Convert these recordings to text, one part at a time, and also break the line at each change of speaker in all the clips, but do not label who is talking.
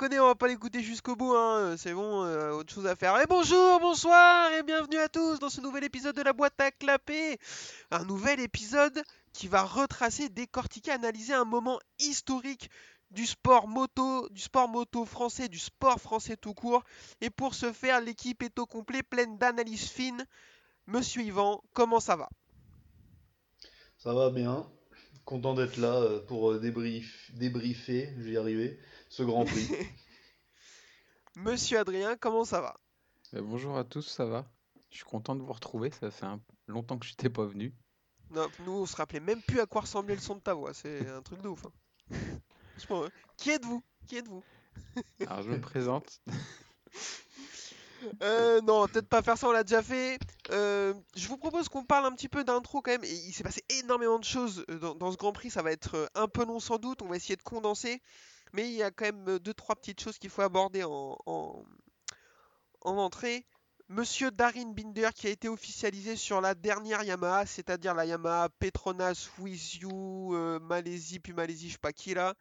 connaît, on va pas l'écouter jusqu'au bout, hein. C'est bon, euh, autre chose à faire. Et bonjour, bonsoir, et bienvenue à tous dans ce nouvel épisode de la boîte à clapper. Un nouvel épisode qui va retracer, décortiquer, analyser un moment historique du sport moto, du sport moto français, du sport français tout court. Et pour ce faire, l'équipe est au complet, pleine d'analyses fines. Monsieur Yvan, comment ça va?
Ça va bien. Content d'être là euh, pour euh, débrief, débriefer, je vais y arriver, ce Grand Prix.
Monsieur Adrien, comment ça va?
Euh, bonjour à tous, ça va? Je suis content de vous retrouver, ça fait un- longtemps que je n'étais pas venu.
Non, nous on se rappelait même plus à quoi ressemblait le son de ta voix, c'est un truc de ouf. hein. Franchement, hein. Qui êtes-vous? Qui êtes-vous?
Alors je me présente.
Euh, non, peut-être pas faire ça, on l'a déjà fait. Euh, je vous propose qu'on parle un petit peu d'intro quand même. Il s'est passé énormément de choses euh, dans, dans ce Grand Prix, ça va être euh, un peu long sans doute, on va essayer de condenser. Mais il y a quand même euh, deux, trois petites choses qu'il faut aborder en, en, en entrée. Monsieur Darin Binder qui a été officialisé sur la dernière Yamaha, c'est-à-dire la Yamaha Petronas With You, euh, Malaisie, puis Malaisie, je sais pas qui là.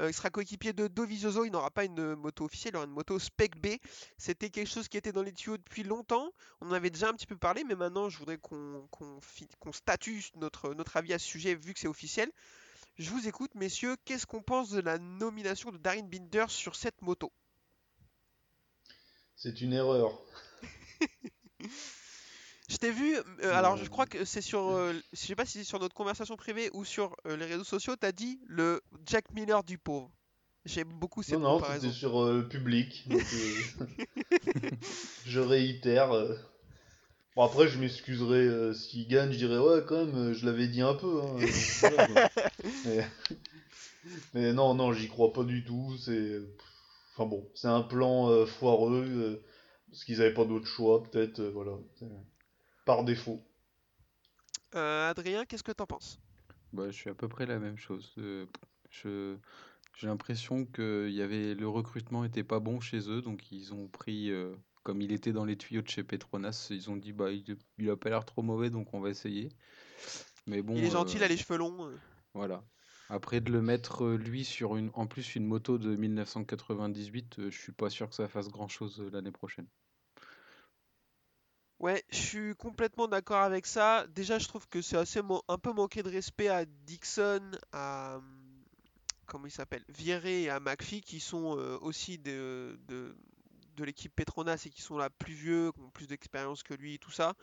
Euh, il sera coéquipier de Dovizioso, il n'aura pas une moto officielle, il aura une moto Spec B. C'était quelque chose qui était dans les tuyaux depuis longtemps. On en avait déjà un petit peu parlé, mais maintenant je voudrais qu'on qu'on statue notre avis à ce sujet vu que c'est officiel. Je vous écoute, messieurs. Qu'est-ce qu'on pense de la nomination de Darin Binder sur cette moto?
C'est une erreur.
Je t'ai vu, euh, alors je
Euh,
crois que c'est sur, euh, je sais pas si c'est sur notre conversation privée ou sur euh, les réseaux sociaux, t'as dit le Jack Miller du pauvre. J'aime beaucoup cette
Non, non,
comparaison.
c'était sur le public. donc, je réitère. Bon, après, je m'excuserai euh, s'il gagne, je dirais, ouais, quand même, euh, je l'avais dit un peu. hein, euh, mais... mais non, non, j'y crois pas du tout. C'est. Enfin bon, c'est un plan euh, foireux. euh, parce qu'ils avaient pas d'autre choix, peut-être. euh, voilà. Par défaut.
Euh, Adrien, qu'est-ce que t'en penses?
Bah, je suis à peu près la même chose. Euh, je, j'ai l'impression que il y avait, le recrutement était pas bon chez eux, donc ils ont pris, euh, comme il était dans les tuyaux de chez Petronas, ils ont dit bah il, il a pas l'air trop mauvais, donc on va essayer. Mais bon,
Il est gentil, il
euh,
a les cheveux longs. euh.
voilà. Après de le mettre euh, lui sur une, en plus une moto de 1998, euh, je suis pas sûr que ça fasse grand-chose euh, l'année prochaine.
Ouais, je suis complètement d'accord avec ça. Déjà, je trouve que c'est assez un peu manqué de respect à Dixon, à hum, comment il s'appelle, Vieré et à McPhee qui sont euh, aussi de, de, de l'équipe Petronas et qui sont là plus vieux, ont plus d'expérience que lui, tout ça.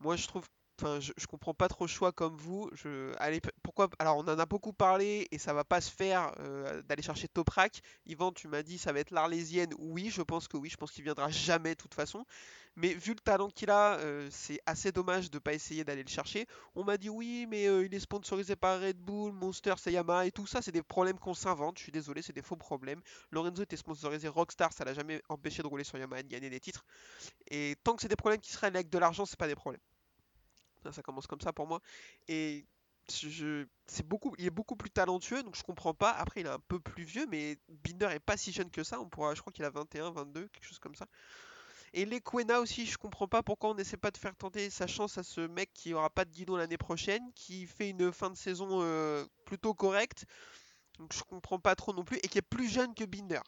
Moi, je trouve, enfin, je, comprends pas trop le choix comme vous. Allez, pourquoi? Alors, on en a beaucoup parlé et ça va pas se faire euh, d'aller chercher Toprak. Yvan, tu m'as dit ça va être l'Arlésienne. Oui, je pense que oui. Je pense qu'il viendra jamais de toute façon. Mais vu le talent qu'il a, euh, c'est assez dommage de pas essayer d'aller le chercher. On m'a dit oui, mais euh, il est sponsorisé par Red Bull, Monster, c'est Yamaha et tout ça, c'est des problèmes qu'on s'invente. Je suis désolé, c'est des faux problèmes. Lorenzo était sponsorisé Rockstar, ça l'a jamais empêché de rouler sur Yamaha et de gagner des titres. Et tant que c'est des problèmes qui se règlent avec de l'argent, c'est pas des problèmes. Ça, commence comme ça pour moi. Et c'est beaucoup, il est beaucoup plus talentueux, donc je comprends pas. Après, il est un peu plus vieux, mais Binder est pas si jeune que ça. On pourra, je crois qu'il a 21, 22, quelque chose comme ça. Et les Quena aussi, je comprends pas pourquoi on n'essaie pas de faire tenter sa chance à ce mec qui aura pas de guidon l'année prochaine, qui fait une fin de saison euh, plutôt correcte. Donc je comprends pas trop non plus, et qui est plus jeune que Binder.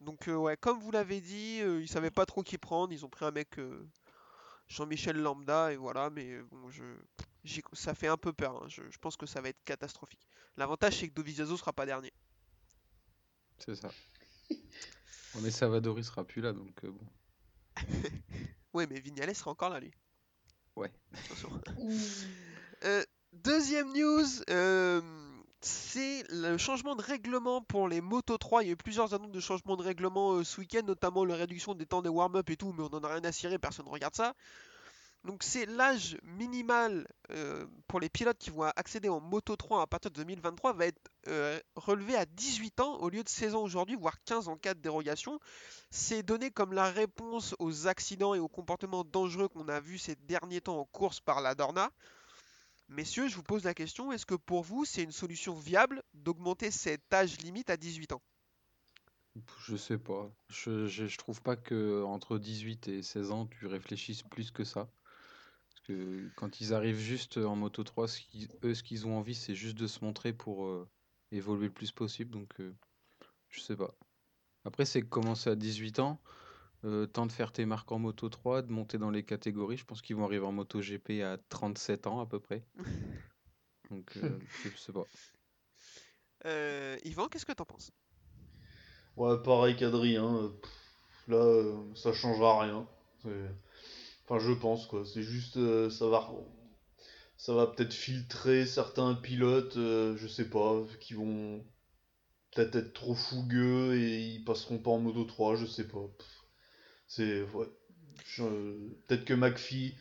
Donc euh, ouais, comme vous l'avez dit, euh, ils savaient pas trop qui prendre, ils ont pris un mec euh, Jean-Michel Lambda, et voilà, mais euh, bon, je, ça fait un peu peur, hein, je, je pense que ça va être catastrophique. L'avantage c'est que Dovizioso sera pas dernier.
C'est ça. Mais Savadori sera plus là, donc euh, bon.
Ouais, mais Vignales sera encore là, lui.
Ouais.
Attention. Euh, deuxième news, euh, c'est le changement de règlement pour les Moto 3. Il y a eu plusieurs annonces de changement de règlement euh, ce week-end, notamment la réduction des temps des warm-up et tout, mais on en a rien à cirer, personne ne regarde ça. Donc c'est l'âge minimal euh, pour les pilotes qui vont accéder en Moto 3 à partir de 2023 va être euh, relevé à 18 ans au lieu de 16 ans aujourd'hui, voire 15 en cas de dérogation. C'est donné comme la réponse aux accidents et aux comportements dangereux qu'on a vus ces derniers temps en course par la Dorna. Messieurs, je vous pose la question, est-ce que pour vous c'est une solution viable d'augmenter cet âge limite à 18 ans?
Je sais pas. Je, je, trouve pas que entre 18 et 16 ans, tu réfléchisses plus que ça. Parce que quand ils arrivent juste en Moto 3, ce qu'ils- eux, ce qu'ils ont envie, c'est juste de se montrer pour euh, évoluer le plus possible. Donc, euh, Je sais pas. Après, c'est commencer à 18 ans. Euh, temps de faire tes marques en Moto 3, de monter dans les catégories. Je pense qu'ils vont arriver en Moto GP à 37 ans à peu près. Donc, euh, je sais pas.
Euh, Yvan, qu'est-ce que t'en penses?
Ouais, pareil qu'Adrien. pff, Là, euh, ça changera rien. Enfin, je pense quoi. C'est juste, euh, ça va, ça va peut-être filtrer certains pilotes, euh, je sais pas, qui vont peut-être être trop fougueux et ils passeront pas en Moto 3, je sais pas. Pff, C'est, ouais. Peut-être que McPhee,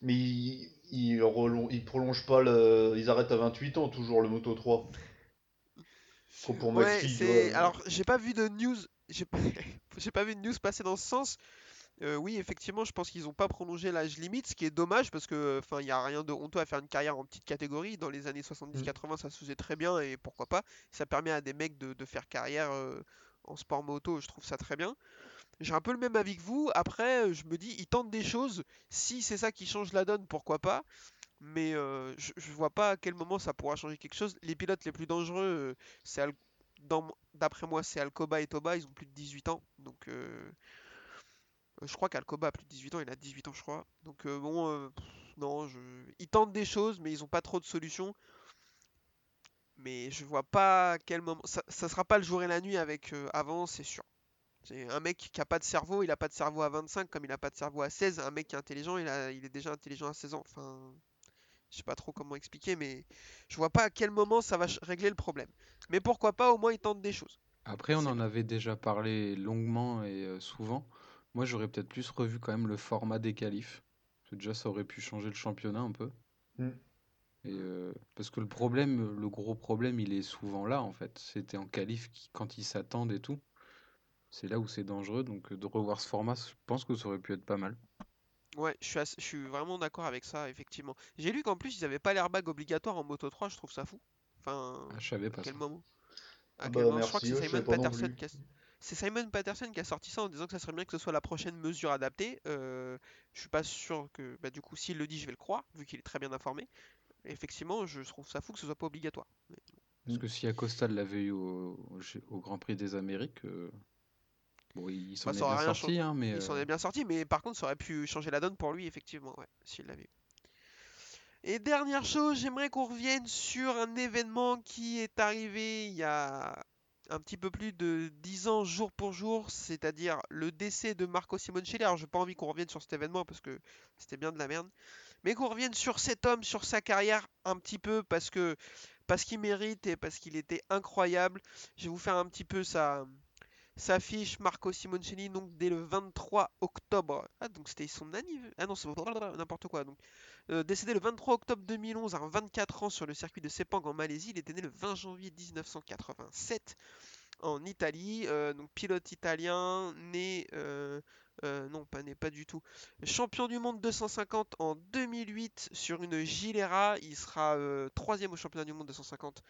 mais ils il, relon- ils prolongent pas le, ils arrêtent à 28 ans toujours le Moto 3. Trop pour
Ouais,
McPhee.
Alors, j'ai pas vu de news. J'ai pas... j'ai pas vu de news passer dans ce sens. Euh, oui, effectivement, je pense qu'ils ont pas prolongé l'âge limite, ce qui est dommage parce que, enfin, il y a rien de honteux à faire une carrière en petite catégorie. Dans les années 70-80, ça se faisait très bien et pourquoi pas. Ça permet à des mecs de, de faire carrière euh, en sport moto. Je trouve ça très bien. J'ai un peu le même avis que vous. Après, euh, je me dis, ils tentent des choses. Si c'est ça qui change la donne, pourquoi pas. Mais euh, je, je vois pas à quel moment ça pourra changer quelque chose. Les pilotes les plus dangereux, euh, c'est d'après moi, c'est Alcoba et Toba. Ils ont plus de 18 ans. Donc, euh, euh, je crois qu'Alcoba a plus de 18 ans. Il a 18 ans, je crois. Donc, bon, non, je... ils tentent des choses, mais ils ont pas trop de solutions. Mais je vois pas à quel moment. Ça, ça sera pas le jour et la nuit avec avant, c'est sûr. C'est un mec qui a pas de cerveau, il a pas de cerveau à 25 comme il a pas de cerveau à 16. Un mec qui est intelligent, il a, il est déjà intelligent à 16 ans. Enfin, je sais pas trop comment expliquer, mais je vois pas à quel moment ça va régler le problème. Mais pourquoi pas, au moins ils tentent des choses.
Après, on en avait déjà parlé longuement et euh, souvent. Moi, j'aurais peut-être plus revu quand même le format des qualifs. Parce que déjà, ça aurait pu changer le championnat un peu.
Mm.
Et, euh, parce que le problème, le gros problème, il est souvent là, en fait. C'était en qualif qui- quand ils s'attendent et tout. C'est là où c'est dangereux. Donc, euh, de revoir ce format, je pense que ça aurait pu être pas mal.
Ouais, je suis, assez- je suis vraiment d'accord avec ça, effectivement. J'ai lu qu'en plus ils avaient pas l'airbag obligatoire en Moto 3, je trouve ça fou. Enfin,
Ah, je savais
à quel
ça.
moment? À
Ah
quel
bah
moment? Je crois que c'est Simon Patterson qui a... C'est Simon Patterson qui a sorti ça en disant que ça serait bien que ce soit la prochaine mesure adaptée. Euh, je suis pas sûr que, bah, du coup, s'il le dit, je vais le croire, vu qu'il est très bien informé. Effectivement, je trouve ça fou que ce soit pas obligatoire. Mais-
Parce que si Acosta l'avait eu au, au G- au Grand Prix des Amériques, euh, bon, il s'en est bien sorti, hein, mais
Il s'en
euh,
est bien sorti, mais par contre, ça aurait pu changer la donne pour lui, effectivement, ouais, s'il l'avait eu. Et dernière chose, j'aimerais qu'on revienne sur un événement qui est arrivé il y a un petit peu plus de 10 ans jour pour jour, c'est-à-dire le décès de Marco Simoncelli. Alors, j'ai pas envie qu'on revienne sur cet événement parce que c'était bien de la merde, mais qu'on revienne sur cet homme, sur sa carrière un petit peu parce que parce qu'il mérite et parce qu'il était incroyable. Je vais vous faire un petit peu sa s'affiche Marco Simoncelli donc dès le 23 octobre. Ah donc c'était son anniversaire. Ah non, c'est n'importe quoi. Donc euh, décédé le 23 octobre 2011 à 24 ans sur le circuit de Sepang en Malaisie, il était né le 20 janvier 1987 en Italie. Euh, donc pilote italien, né euh, non pas né pas du tout. Champion du monde 250 en 2008 sur une Gilera, il sera troisième au championnat du monde 250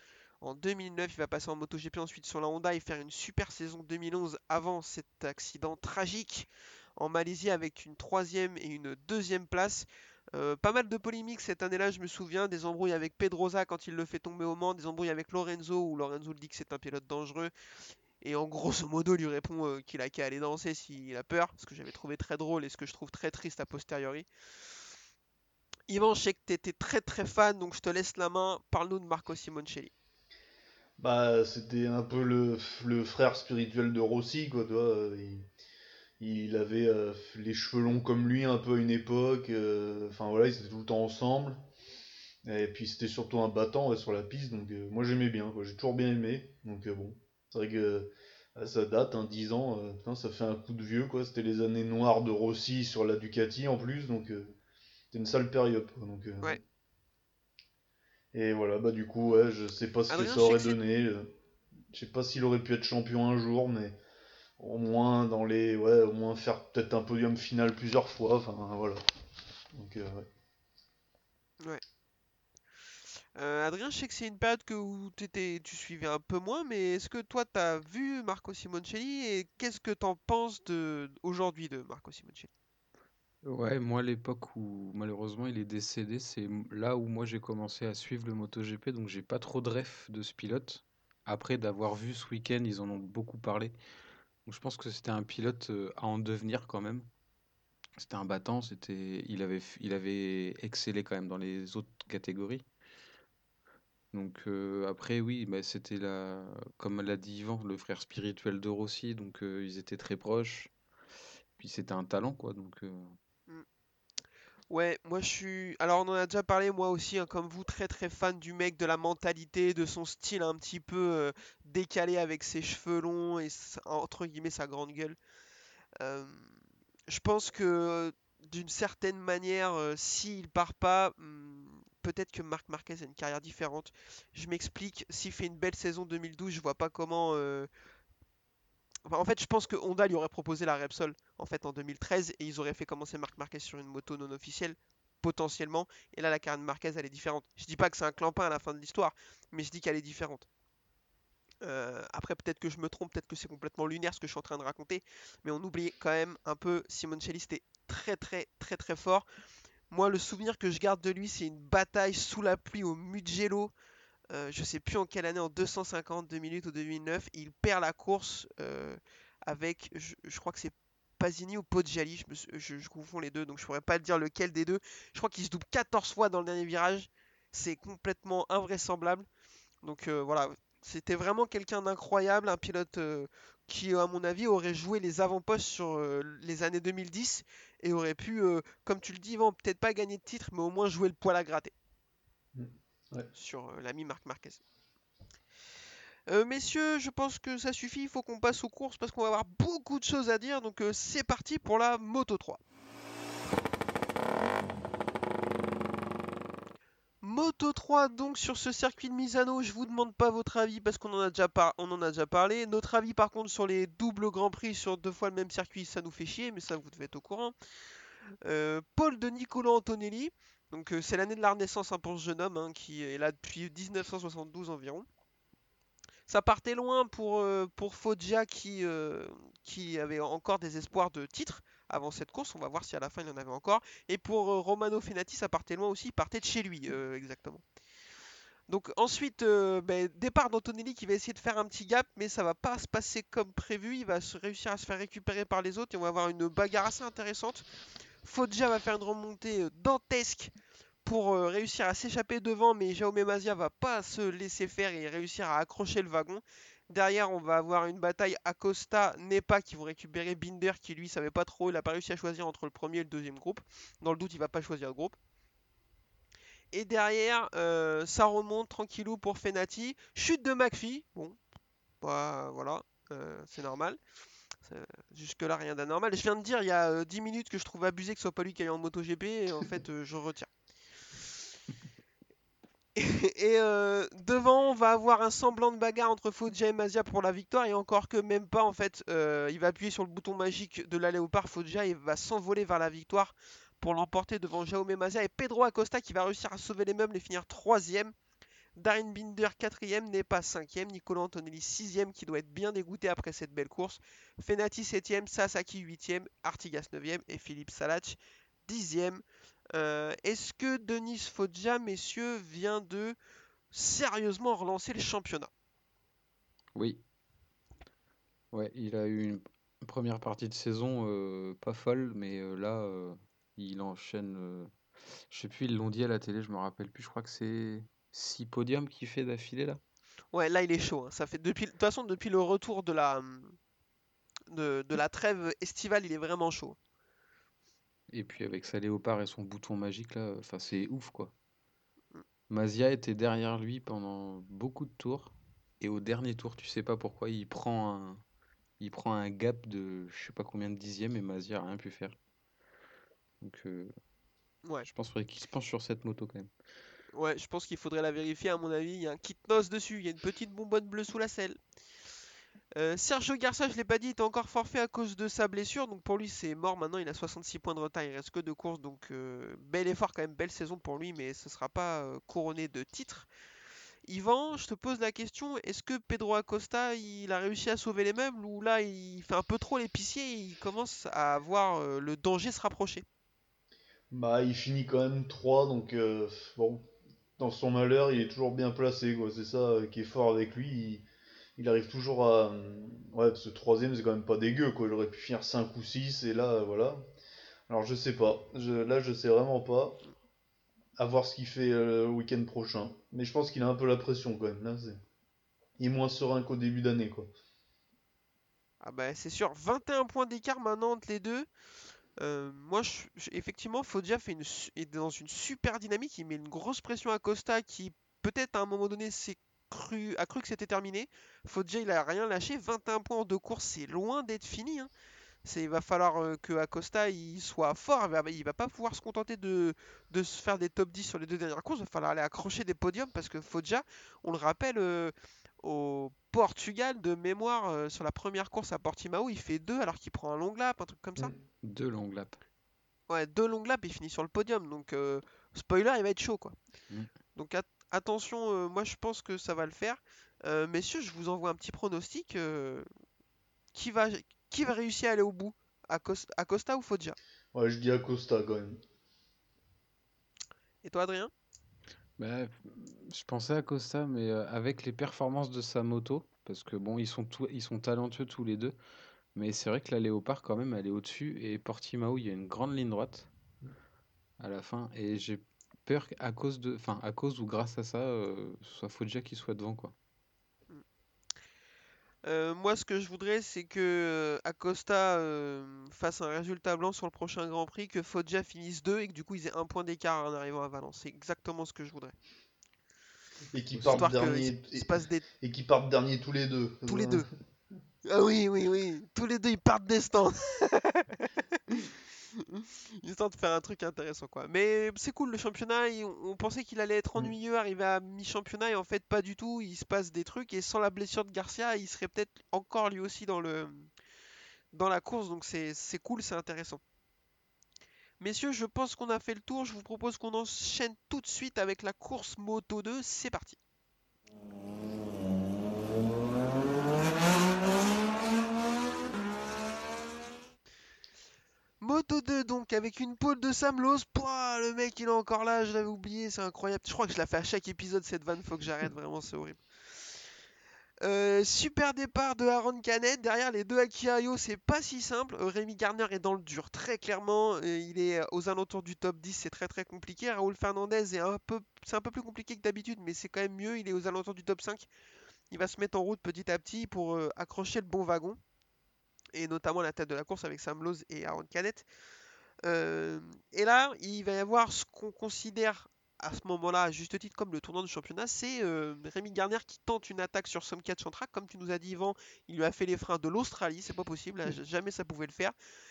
en 2009, il va passer en MotoGP ensuite sur la Honda et faire une super saison 2011 avant cet accident tragique en Malaisie avec une troisième et une deuxième place. Euh, pas mal de polémiques cette année-là, je me souviens, des embrouilles avec Pedrosa quand il le fait tomber au Mans, des embrouilles avec Lorenzo où Lorenzo le dit que c'est un pilote dangereux et en grosso modo lui répond euh, qu'il a qu'à aller danser s'il a peur, ce que j'avais trouvé très drôle et ce que je trouve très triste a posteriori. Yvan, je sais que tu étais très très fan, donc je te laisse la main. Parle-nous de Marco Simoncelli.
Bah, c'était un peu le, le frère spirituel de Rossi, quoi, tu vois. euh, Il, il avait euh, les cheveux longs comme lui un peu à une époque. euh, Enfin voilà, ils étaient tout le temps ensemble. Et puis c'était surtout un battant sur la piste, donc moi j'aimais bien, quoi. J'ai toujours bien aimé. Donc bon, c'est vrai que ça date, hein, 10 ans, putain, ça fait un coup de vieux, quoi. C'était les années noires de Rossi sur la Ducati en plus, donc c'était une sale période, quoi. Donc,
Ouais.
Et voilà, bah du coup, ouais, je sais pas ce que
Adrien,
ça
je sais
aurait
que
donné. Je sais pas s'il aurait pu être champion un jour, mais au moins dans les, ouais, au moins faire peut-être un podium final plusieurs fois. Enfin voilà. Donc euh, ouais.
Euh, Adrien, je sais que c'est une période que où t'étais, tu suivais un peu moins, mais est-ce que toi t'as vu Marco Simoncelli et qu'est-ce que t'en penses de aujourd'hui de Marco Simoncelli?
Ouais, moi, l'époque où malheureusement il est décédé, c'est là où moi j'ai commencé à suivre le MotoGP, donc j'ai pas trop de ref de ce pilote. après d'avoir vu ce week-end, ils en ont beaucoup parlé. Donc je pense que c'était un pilote euh, à en devenir quand même. C'était un battant, c'était, il avait, il avait excellé quand même dans les autres catégories. Donc euh, après, oui, bah, c'était la, comme l'a dit Yvan, le frère spirituel de Rossi, donc euh, ils étaient très proches. Puis c'était un talent, quoi. Donc.
Ouais, moi je suis. Alors on en a déjà parlé, moi aussi, hein, comme vous, très très fan du mec, de la mentalité, de son style un petit peu euh, décalé avec ses cheveux longs et entre guillemets sa grande gueule. Euh, je pense que d'une certaine manière, euh, s'il part pas, hmm, peut-être que Marc Marquez a une carrière différente. Je m'explique, s'il fait une belle saison 2012, je vois pas comment. En fait, je pense que Honda lui aurait proposé la Repsol en fait en 2013 et ils auraient fait commencer Marc Marquez sur une moto non officielle potentiellement. Et là, la carrière Marquez, elle est différente. Je dis pas que c'est un clampin à la fin de l'histoire, mais je dis qu'elle est différente. Euh, après, peut-être que je me trompe, peut-être que c'est complètement lunaire ce que je suis en train de raconter, mais on oublie quand même un peu Simoncelli, c'était très très très très fort. Moi, le souvenir que je garde de lui, c'est une bataille sous la pluie au Mugello. Euh, je sais plus en quelle année, en 252 minutes ou 2009. Il perd la course euh, avec, je, crois que c'est Pasini ou Poggiali, je, me je- confonds les deux, donc je pourrais pas dire lequel des deux. Je crois qu'il se double 14 fois dans le dernier virage. C'est complètement invraisemblable. Donc euh, voilà, c'était vraiment quelqu'un d'incroyable, un pilote euh, qui, à mon avis, aurait joué les avant-postes sur les années 2010 et aurait pu, comme tu le dis, peut-être pas gagner de titre, mais au moins jouer le poil à gratter
Mm.
Sur euh, l'ami Marc Marquez. Euh, messieurs, je pense que ça suffit, il faut qu'on passe aux courses parce qu'on va avoir beaucoup de choses à dire, donc euh, c'est parti pour la Moto 3. Moto 3 donc sur ce circuit de Misano, je vous demande pas votre avis parce qu'on en a déjà parlé. Notre avis par contre sur les doubles Grands Prix sur deux fois le même circuit, ça nous fait chier, mais ça vous devez être au courant. Paul de Nicolo Antonelli, donc euh, c'est l'année de la renaissance hein, pour ce jeune homme hein, qui est là depuis 1972 environ. Ça partait loin pour, euh, Foggia qui, euh, qui avait encore des espoirs de titre avant cette course. On va voir si à la fin il en avait encore. Et pour Romano Fenati, ça partait loin aussi. Il partait de chez lui, exactement. Donc ensuite, ben, départ d'Antonelli qui va essayer de faire un petit gap, mais ça va pas se passer comme prévu. Il va se réussir à se faire récupérer par les autres et on va avoir une bagarre assez intéressante. Foggia va faire une remontée euh, dantesque pour euh, réussir à s'échapper devant, mais Jaume Mazia va pas se laisser faire et réussir à accrocher le wagon. Derrière, on va avoir une bataille Acosta, Nepa qui vont récupérer Binder qui lui savait pas trop, il a pas réussi à choisir entre le premier et le deuxième groupe. Dans le doute, il va pas choisir le groupe. Et derrière, euh, ça remonte tranquillou pour Fenati. Chute de McPhee, bon, bah, voilà, c'est normal. Jusque-là, rien d'anormal. Je viens de dire il y a euh, 10 minutes que je trouve abusé que ce soit pas lui qui aille en MotoGP, et en fait, euh, je retire. Et euh, devant, on va avoir un semblant de bagarre entre Foggia et Mazia pour la victoire. Et encore que même pas, en fait, euh, il va appuyer sur le bouton magique de la Léopard Foggia et va s'envoler vers la victoire pour l'emporter devant Jaume Mazia et Pedro Acosta qui va réussir à sauver les meubles et finir troisième. Darren Binder quatrième, n'est pas cinquième. Nicolas Antonelli sixième qui doit être bien dégoûté après cette belle course. Fenati septième, Sasaki huitième, Artigas neuvième et Philippe Salach dixième. Euh, Est-ce que Denis Foggia, messieurs, vient de sérieusement relancer le championnat?
Oui, ouais, il a eu une première partie de saison euh, pas folle, mais euh, là, euh, il enchaîne. je sais plus, ils l'ont dit à la télé, je me rappelle plus. Je crois que c'est six podiums qu'il fait d'affilée là.
Ouais, là il est chaud. hein. Ça fait depuis, de toute façon, depuis le retour de la, de, de la trêve estivale, il est vraiment chaud.
Et puis avec sa léopard et son bouton magique là, enfin c'est ouf quoi. Mazia était derrière lui pendant beaucoup de tours. Et au dernier tour, tu sais pas pourquoi, il prend un, il prend un gap de je sais pas combien de dixièmes et Mazia a rien pu faire. Donc euh,
Ouais,
je pense qu'il se penche sur cette moto quand même.
Ouais, je pense qu'il faudrait la vérifier. À mon avis, il y a un kit noce dessus. Il y a une petite bonbonne bleue sous la selle. Euh, Sergio Garcia, je l'ai pas dit, est encore forfait à cause de sa blessure. Donc pour lui, c'est mort. Maintenant, il a 66 points de retard. Il reste que deux courses. Donc euh, bel effort, quand même, belle saison pour lui. Mais ce sera pas euh, couronné de titre. Yvan, je te pose la question, est-ce que Pedro Acosta, il a réussi à sauver les meubles ou là, il fait un peu trop l'épicier et il commence à voir euh, le danger se rapprocher?
Bah, il finit quand même 3, donc bon, dans son malheur, il est toujours bien placé, quoi. C'est ça euh, qui est fort avec lui. Il, il arrive toujours à. Ouais, ce troisième, c'est quand même pas dégueu, quoi. J'aurais pu finir 5 ou 6, et là, voilà. Alors, je sais pas. Là, je sais vraiment pas. À voir ce qu'il fait euh, le week-end prochain. Mais je pense qu'il a un peu la pression, quand même. Là, c'est... Il est moins serein qu'au début d'année, quoi.
Ah bah, c'est sûr, 21 points d'écart maintenant entre les deux. Euh, moi, je- effectivement, Foggia fait une, est dans une super dynamique. Il met une grosse pression à Costa qui, peut-être à un moment donné, cru, a cru que c'était terminé. Foggia, il a rien lâché. 21 points en deux courses, c'est loin d'être fini. hein. Il va falloir euh, que Acosta il soit fort. Il va, pas pouvoir se contenter de, de se faire des top 10 sur les deux dernières courses. Il va falloir aller accrocher des podiums parce que Foggia, on le rappelle, euh, au Portugal, de mémoire, euh, sur la première course à Portimao, il fait deux alors qu'il prend un long lap, un truc comme ça.
Deux longues laps.
Ouais, deux longues laps, il finit sur le podium. Donc, euh, spoiler, il va être chaud, quoi.
Mm.
Donc, at- attention, euh, moi je pense que ça va le faire. Euh, messieurs, je vous envoie un petit pronostic. euh, qui va, qui va réussir à aller au bout? Acos- Acosta ou Foggia?
Ouais, je dis Acosta, quand même.
Et toi, Adrien?
Bah, je pensais à Costa, mais euh, avec les performances de sa moto, parce que bon, ils sont, tous- ils sont talentueux tous les deux, mais c'est vrai que la Léopard, quand même, elle est au-dessus, et Portimao, il y a une grande ligne droite à la fin, et j'ai peur qu'à cause de, enfin, à cause ou grâce à ça, euh, ce soit Foggia qui soit devant, quoi.
Euh, moi, ce que je voudrais, c'est que euh, Acosta euh, fasse un résultat blanc sur le prochain Grand Prix, que Foggia finisse deux et que du coup ils aient un point d'écart en arrivant à Valence. C'est exactement ce que je voudrais.
Et qui partent dernier.
des
Et qui partent dernier tous les deux.
Tous les deux. Ah oui, oui, oui. Tous les deux, ils partent des stands. Histoire de faire un truc intéressant, quoi. Mais c'est cool, le championnat. On pensait qu'il allait être
Mm.
ennuyeux, arriver à mi-championnat, et en fait, pas du tout. Il se passe des trucs, et sans la blessure de Garcia, il serait peut-être encore lui aussi dans le dans la course. Donc c'est c'est cool, c'est intéressant. Messieurs, je pense qu'on a fait le tour. Je vous propose qu'on enchaîne tout de suite avec la course Moto 2. C'est parti. Moto 2 donc avec une pole de Sam Lowe. Pouah, le mec il est encore là, je l'avais oublié, c'est incroyable. Je crois que je la fais à chaque épisode cette vanne, faut que j'arrête, vraiment c'est horrible. Euh, super départ de Aaron Canet, derrière les deux Akiayo c'est pas si simple. Euh, Rémi Garner est dans le dur très clairement, Euh, il est aux alentours du top 10, c'est très très compliqué. Raoul Fernandez est un peu, c'est un peu plus compliqué que d'habitude mais c'est quand même mieux, il est aux alentours du top 5. Il va se mettre en route petit à petit pour accrocher le bon wagon et notamment la tête de la course avec Sam Lowe et Aaron Canet. Euh, et là, il va y avoir ce qu'on considère à ce moment-là, à juste titre, comme le tournant du championnat, c'est euh, Rémi Garner qui tente une attaque sur Somcat Chantrack. Comme tu nous as dit, Yvan, il lui a fait les freins de l'Australie, c'est pas possible, là, jamais ça pouvait le faire.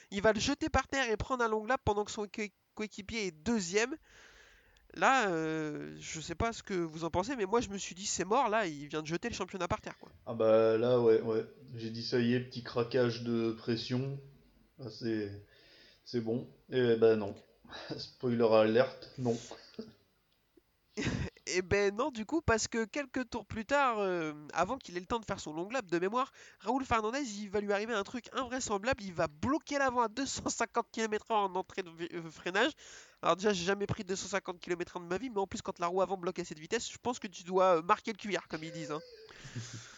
Il va le jeter par terre et prendre un long lap pendant que son co- coéquipier est deuxième. Là, euh, je sais pas ce que vous en pensez, mais moi je me suis dit c'est mort, là, il vient de jeter le championnat par terre. Quoi.
Ah bah là, ouais, ouais. J'ai dit ça y est, petit craquage de pression. Ah, c'est, bon. Et bah non. Spoiler alerte, non.
Et ben non, du coup, parce que quelques tours plus tard, euh, avant qu'il ait le temps de faire son long lap de mémoire, Raoul Fernandez, il va lui arriver un truc invraisemblable. Il va bloquer l'avant à 250 km/h en entrée de euh, freinage. Alors, déjà, j'ai jamais pris 250 km/h de ma vie, mais en plus, quand la roue avant bloque à cette vitesse, je pense que tu dois euh, marquer le cuillère, comme ils disent. hein.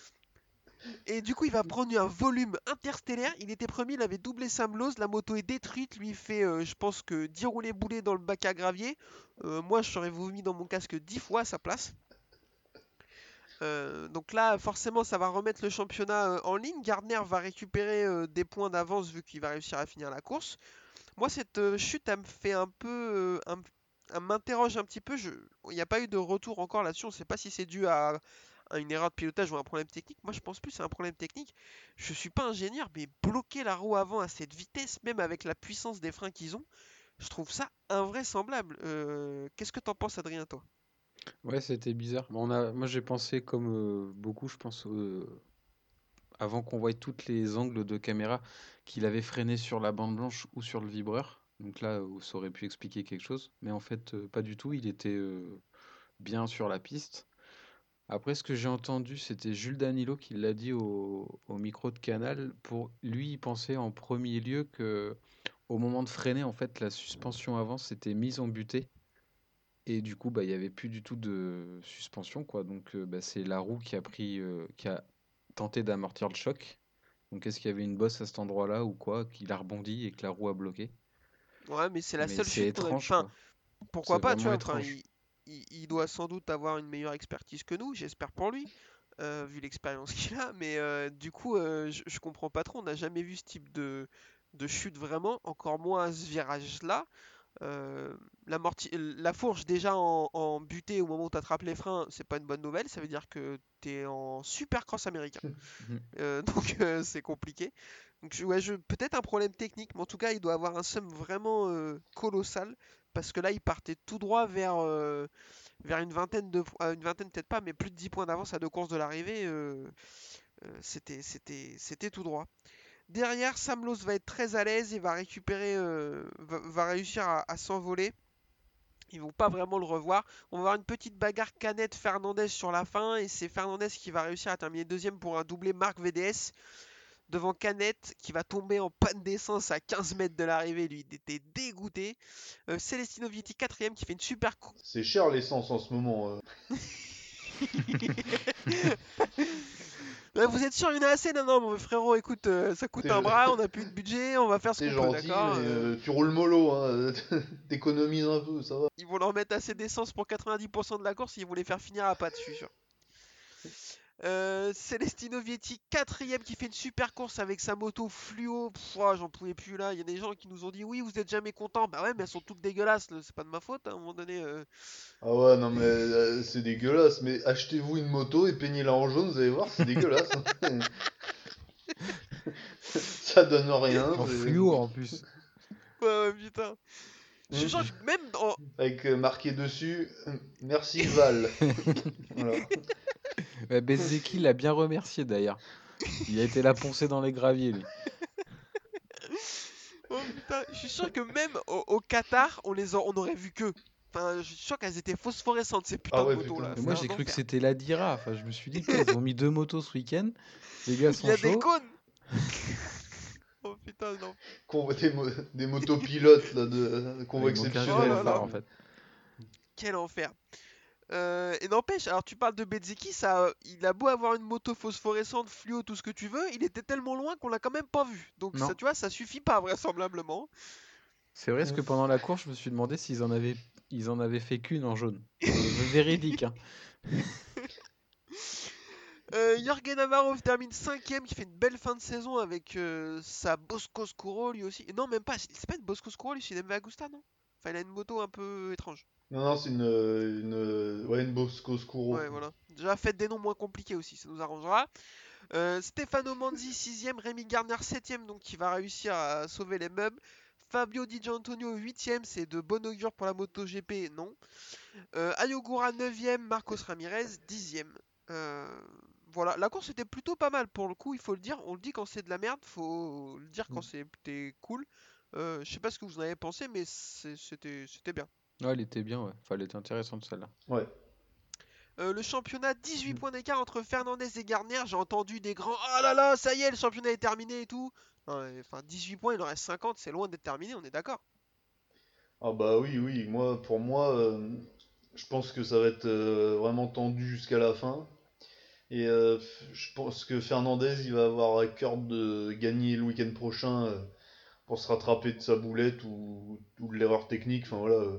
Et du coup, il va prendre un volume interstellaire. Il était premier, il avait doublé Lowe. La moto est détruite. Lui il fait, euh, je pense que 10 roulés boulés dans le bac à gravier. Euh, moi, je serais vomi dans mon casque 10 fois à sa place. Euh, donc là, forcément, ça va remettre le championnat en ligne. Gardner va récupérer des points d'avance vu qu'il va réussir à finir la course. Moi, cette chute, elle me fait un peu. un- elle m'interroge un petit peu. Je... Il n'y a pas eu de retour encore là-dessus. On ne sait pas si c'est dû à une erreur de pilotage ou à un problème technique. Moi, je pense plus c'est un problème technique. Je suis pas ingénieur, mais bloquer la roue avant à cette vitesse, même avec la puissance des freins qu'ils ont, je trouve ça invraisemblable. Euh, Qu'est-ce que t'en penses, Adrien, toi?
Ouais, c'était bizarre. Moi, j'ai pensé comme euh, beaucoup, je pense, euh, avant qu'on voie toutes les angles de caméra, qu'il avait freiné sur la bande blanche ou sur le vibreur. Donc là, ça aurait pu expliquer quelque chose. Mais en fait, pas du tout. Il était bien sur la piste. Après, ce que j'ai entendu, c'était Jules Danilo qui l'a dit au, au micro de Canal. Pour lui, il pensait en premier lieu que au moment de freiner, en fait, la suspension avant s'était mise en butée. Et du coup, bah, il n'y avait plus du tout de suspension, quoi. Donc, euh, bah, c'est la roue qui a pris, euh, qui a tenté d'amortir le choc. Donc est-ce qu'il y avait une bosse à cet endroit-là ou quoi, qu'il a rebondi et que la roue a bloqué?
Ouais, mais c'est la
Mais
seule chute
étrange.
Enfin, pourquoi pas, tu vois. Il, doit sans doute avoir une meilleure expertise que nous, j'espère pour lui, euh, vu l'expérience qu'il a, mais euh, du coup, euh, je, je comprends pas trop, on n'a jamais vu ce type de, de chute vraiment, encore moins à ce virage-là. La, fourche déjà en, en butée au moment où tu attrapes les freins, c'est pas une bonne nouvelle, ça veut dire que tu es en super cross américain.
Mhm.
Donc c'est compliqué. Donc ouais, peut-être un problème technique, mais en tout cas il doit avoir un seum vraiment colossal parce que là il partait tout droit vers, euh, une vingtaine de euh, une vingtaine peut-être pas, mais plus de 10 points d'avance à deux courses de l'arrivée. euh, euh, c'était tout droit. Derrière, Sam Lowe va être très à l'aise et va récupérer, va, va réussir à, à s'envoler. Ils vont pas vraiment le revoir. On va avoir une petite bagarre canette Fernandez sur la fin et c'est Fernandez qui va réussir à terminer deuxième pour un doublé Marc VDS devant Canette qui va tomber en panne d'essence à 15 mètres de l'arrivée. Lui, il était dégoûté. Euh, Celestino Vietti quatrième qui fait une super cou-
C'est cher l'essence en ce moment. euh.
Vous êtes sûr, il y en a assez? Non, non, mon frérot, écoute, euh, ça coûte un bras, on n'a plus de budget, on va faire ce qu'on peut,
gentil,
d'accord
mais
Euh,
euh, tu roules mollo, hein. T'économises un peu, ça va.
Ils vont leur mettre assez d'essence pour 90% de la course, ils vont les faire finir à je suis sûr. Euh, Celestino Vietti, quatrième, qui fait une super course avec sa moto fluo. J'en pouvais plus là. Il y a des gens qui nous ont dit oui, vous êtes jamais contents. Bah ouais, mais elles sont toutes dégueulasses. là. C'est pas de ma faute. hein, à un moment donné. euh.
Ah ouais, non mais euh, c'est dégueulasse, mais achetez-vous une moto et peignez-la en jaune, vous allez voir, c'est dégueulasse. hein. Ça donne rien.
En
c'est-
fluo en plus.
Ouais, ouais, putain. Je sûr que même dans.
Avec euh, marqué dessus, merci Val. Voilà.
Ouais, Bezzeki l'a bien remercié d'ailleurs. Il a été la poncer dans les graviers lui.
Oh, putain, je suis sûr que même au, au Qatar, on les a- on aurait vu que. Enfin, je suis sûr qu'elles étaient phosphorescentes ces putains
Ah ouais,
de motos là.
Mais moi j'ai cru que c'était la Dira. Enfin, je me suis dit, putain, ils ont mis deux motos ce week-end? Les gars
Il y
sont
a des cônes. oh putain, non.
Des, mo- des motopilotes là, de, convoi exceptionnel.
Oh là là.
en fait.
Quel enfer. Euh, et n'empêche, alors tu parles de Bezzeki, ça, il a beau avoir une moto phosphorescente, fluo, tout ce que tu veux, il était tellement loin qu'on l'a quand même pas vu. Donc
Non.
ça, tu vois, ça suffit pas vraisemblablement.
C'est vrai, parce que pendant la course, je me suis demandé s'ils en avaient, ils en avaient fait qu'une en jaune. Véridique. Hein.
Euh, Jorgen Navarro termine cinquième, qui fait une belle fin de saison avec euh, sa Bosco Scuro lui aussi. Et non, même pas, c'est c'est pas une Bosco Scuro lui, c'est une MV Agusta, non? Enfin, il a une moto un peu étrange.
Non, non, c'est une, une, ouais, une Bosco Scuro.
Ouais, voilà. Déjà, faites des noms moins compliqués aussi, ça nous arrangera. Euh, Stefano Manzi, 6ème. Rémi Garner, 7ème, donc qui va réussir à sauver les meubles. Fabio Di Gianantonio, 8ème, c'est de bon augure pour la MotoGP, non. Euh, Ayogura, 9ème. Marcos Ramirez, 10ème. Euh, voilà, la course était plutôt pas mal pour le coup, il faut le dire. On le dit quand c'est de la merde, faut le dire quand
Mm.
c'était cool. Euh, je sais pas ce que vous en avez pensé, mais c'est- c'était c'était bien.
Ouais, elle était bien, ouais. Enfin, elle était intéressante celle-là.
Ouais.
Euh, le championnat, 18
Mm.
points d'écart entre Fernandez et Garnier. J'ai entendu des grands Oh là là, ça y est, le championnat est terminé et tout. Enfin, 18 points, il en reste 50, c'est loin d'être terminé, on est d'accord.
Ah bah oui, oui, moi, pour moi, euh, je pense que ça va être euh, vraiment tendu jusqu'à la fin. Et euh, je pense que Fernandez, il va avoir à cœur de gagner le week-end prochain euh, pour se rattraper de sa boulette ou, ou de l'erreur technique. Enfin voilà, euh,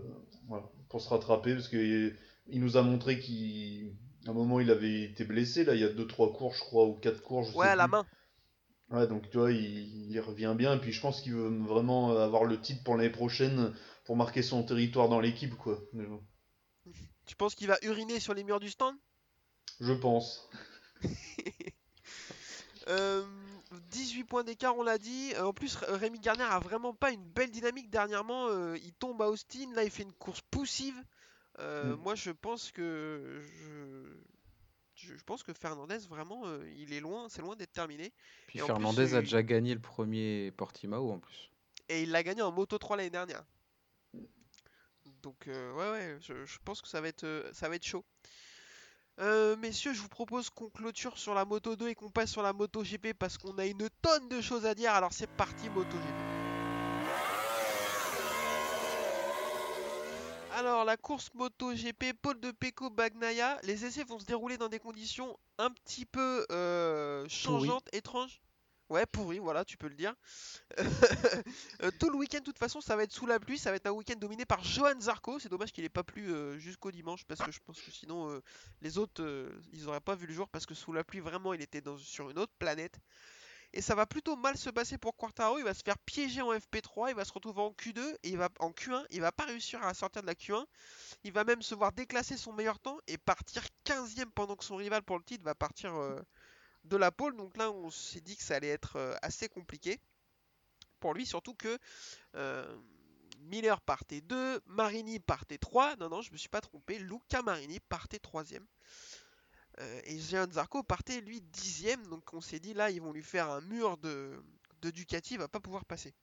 voilà, pour se rattraper parce qu'il il nous a montré qu'à un moment il avait été blessé. Là, il y a 2-3 courses, je crois, ou 4 courses. je
Ouais,
sais
à la main.
Ouais, donc tu vois, il, il revient bien, et puis je pense qu'il veut vraiment avoir le titre pour l'année prochaine pour marquer son territoire dans l'équipe, quoi.
Tu penses qu'il va uriner sur les murs du stand?
Je pense.
Euh, 18 points d'écart, on l'a dit. Euh, en plus, Ré- Rémi Garnier a vraiment pas une belle dynamique dernièrement. Euh, il tombe à Austin, là il fait une course poussive. Euh,
Mm.
Moi je pense que je, je pense que Fernandez vraiment il est loin, c'est loin d'être terminé.
Puis
Et plus,
Fernandez a déjà gagné le premier Portimao en plus.
Et il l'a gagné en Moto 3 l'année dernière. Donc euh, ouais ouais, je, je pense que ça va être ça va être chaud. Euh, messieurs, je vous propose qu'on clôture sur la Moto 2 et qu'on passe sur la Moto GP parce qu'on a une tonne de choses à dire. Alors c'est parti Moto GP. Alors, la course moto GP, Paul de Pecco Bagnaia, les essais vont se dérouler dans des conditions un petit peu euh, changeantes, étranges. Ouais, pourri, voilà, tu peux le dire. Euh, tout le week-end, de toute façon, ça va être sous la pluie. Ça va être un week-end dominé par Johan Zarco. C'est dommage qu'il n'ait pas plu euh, jusqu'au dimanche parce que je pense que sinon euh, les autres ils n'auraient pas vu le jour parce que sous la pluie, vraiment, il était sur une autre planète. Et ça va plutôt mal se passer pour Quartaro. Il va se faire piéger en FP3. Il va se retrouver en Q2 et il va en Q1. Il va pas réussir à sortir de la Q1. Il va même se voir déclasser son meilleur temps et partir 15ème pendant que son rival pour le titre va partir de la pole. Donc là, on s'est dit que ça allait être euh, assez compliqué pour lui, surtout que euh, Miller partait 2, Marini partait 3. Non, non, je me suis pas trompé. Luca Marini partait 3 euh, et Jean Zarco partait lui 10 Donc on s'est dit là, ils vont lui faire un mur de, de Ducati, va pas pouvoir passer.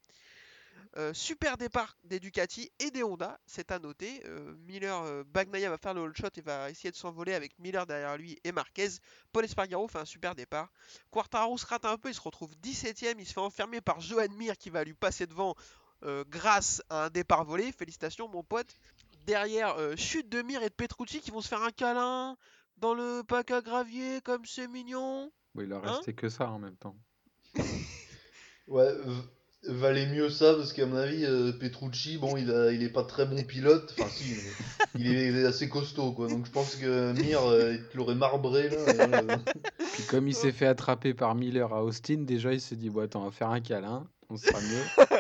Euh, super départ des Ducati et des Honda, c'est à noter. Euh, Miller, euh, Bagnaia va faire le hold shot et va essayer de s'envoler avec Miller derrière lui et Marquez. Paul Espargaro fait un super départ. Quartaro se rate un peu, il se retrouve 17ème, il se fait enfermer par Johan Mir qui va lui passer devant grâce à un départ volé. Félicitations mon pote. Derrière, chute de Mir et de Petrucci qui vont se faire un câlin dans le pack à gravier comme c'est mignon.
il a hein resté que ça en même temps.
ouais, valait mieux ça parce qu'à mon avis euh, Petrucci bon il a, il est pas très bon pilote. Enfin si il est assez costaud quoi. Donc je pense que Mir euh, il l'aurait marbré là
euh, puis comme il s'est fait attraper par Miller à Austin déjà il s'est dit bon attends on va faire un câlin on sera mieux.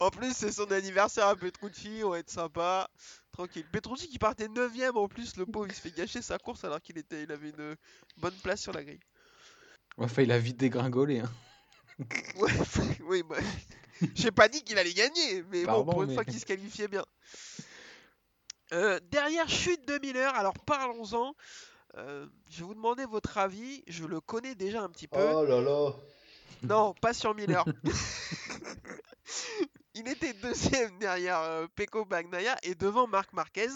En plus c'est son anniversaire à Petrucci on va être sympa. Tranquille. Petrucci qui partait 9ème en plus le pauvre il se fait gâcher sa course alors qu'il était il avait une bonne place sur la grille.
Enfin il a vite dégringolé hein
ouais, oui, bah, j'ai pas dit qu'il allait gagner, mais bon, pour une fois qu'il se qualifiait bien. Euh, derrière chute de Miller, alors parlons-en. Euh, je vais vous demander votre avis. Je le connais déjà un petit peu.
Oh là là.
Non, pas sur Miller. Il était deuxième derrière euh, Pecco Bagnaia et devant Marc Marquez.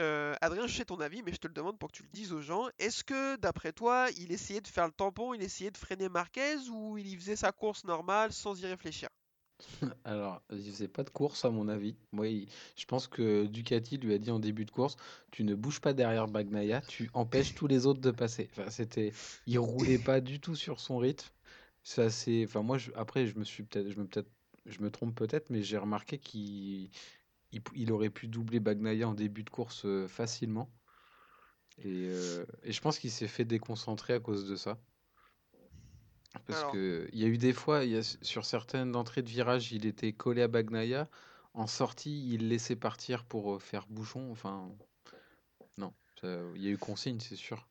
Euh, Adrien, je sais ton avis, mais je te le demande pour que tu le dises aux gens. Est-ce que, d'après toi, il essayait de faire le tampon, il essayait de freiner Marquez ou il faisait sa course normale sans y réfléchir?
Alors, il faisait pas de course à mon avis. Moi, je pense que Ducati lui a dit en début de course, tu ne bouges pas derrière Bagnaia, tu empêches tous les autres de passer. Enfin, c'était, il roulait pas du tout sur son rythme. Ça, enfin, moi, après, je me suis peut-être, je me peut-être, je me trompe peut-être, mais j'ai remarqué qu'il il, aurait pu doubler Bagnaia en début de course euh, facilement. Euh, et, je pense qu'il s'est fait déconcentrer à cause de ça. Parce qu'il y a eu des fois, y a, sur certaines entrées de virage, il était collé à Bagnaia. En sortie, il laissait partir pour euh, faire bouchon. Enfin, non, il y a eu consigne, c'est sûr.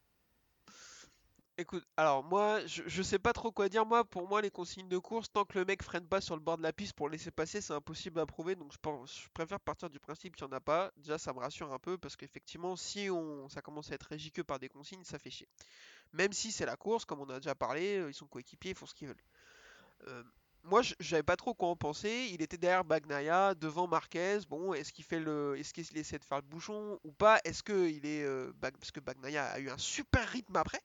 Écoute, alors moi, je, sais pas trop quoi dire. Moi, pour moi, les consignes de course, tant que le mec freine pas sur le bord de la piste pour laisser passer, c'est impossible à prouver. Donc, je, préfère partir du principe qu'il n'y en a pas. Déjà, ça me rassure un peu parce qu'effectivement, si on, ça commence à être régiqueux par des consignes, ça fait chier. Même si c'est la course, comme on a déjà parlé, euh, ils sont coéquipiers, ils font ce qu'ils veulent. Euh, moi, j'avais pas trop quoi en penser. Il était derrière Bagnaia, devant Marquez. Bon, est-ce qu'il fait le, est-ce qu'il essaie de faire le bouchon ou pas? Est-ce que il est, euh, parce que Bagnaia a eu un super rythme après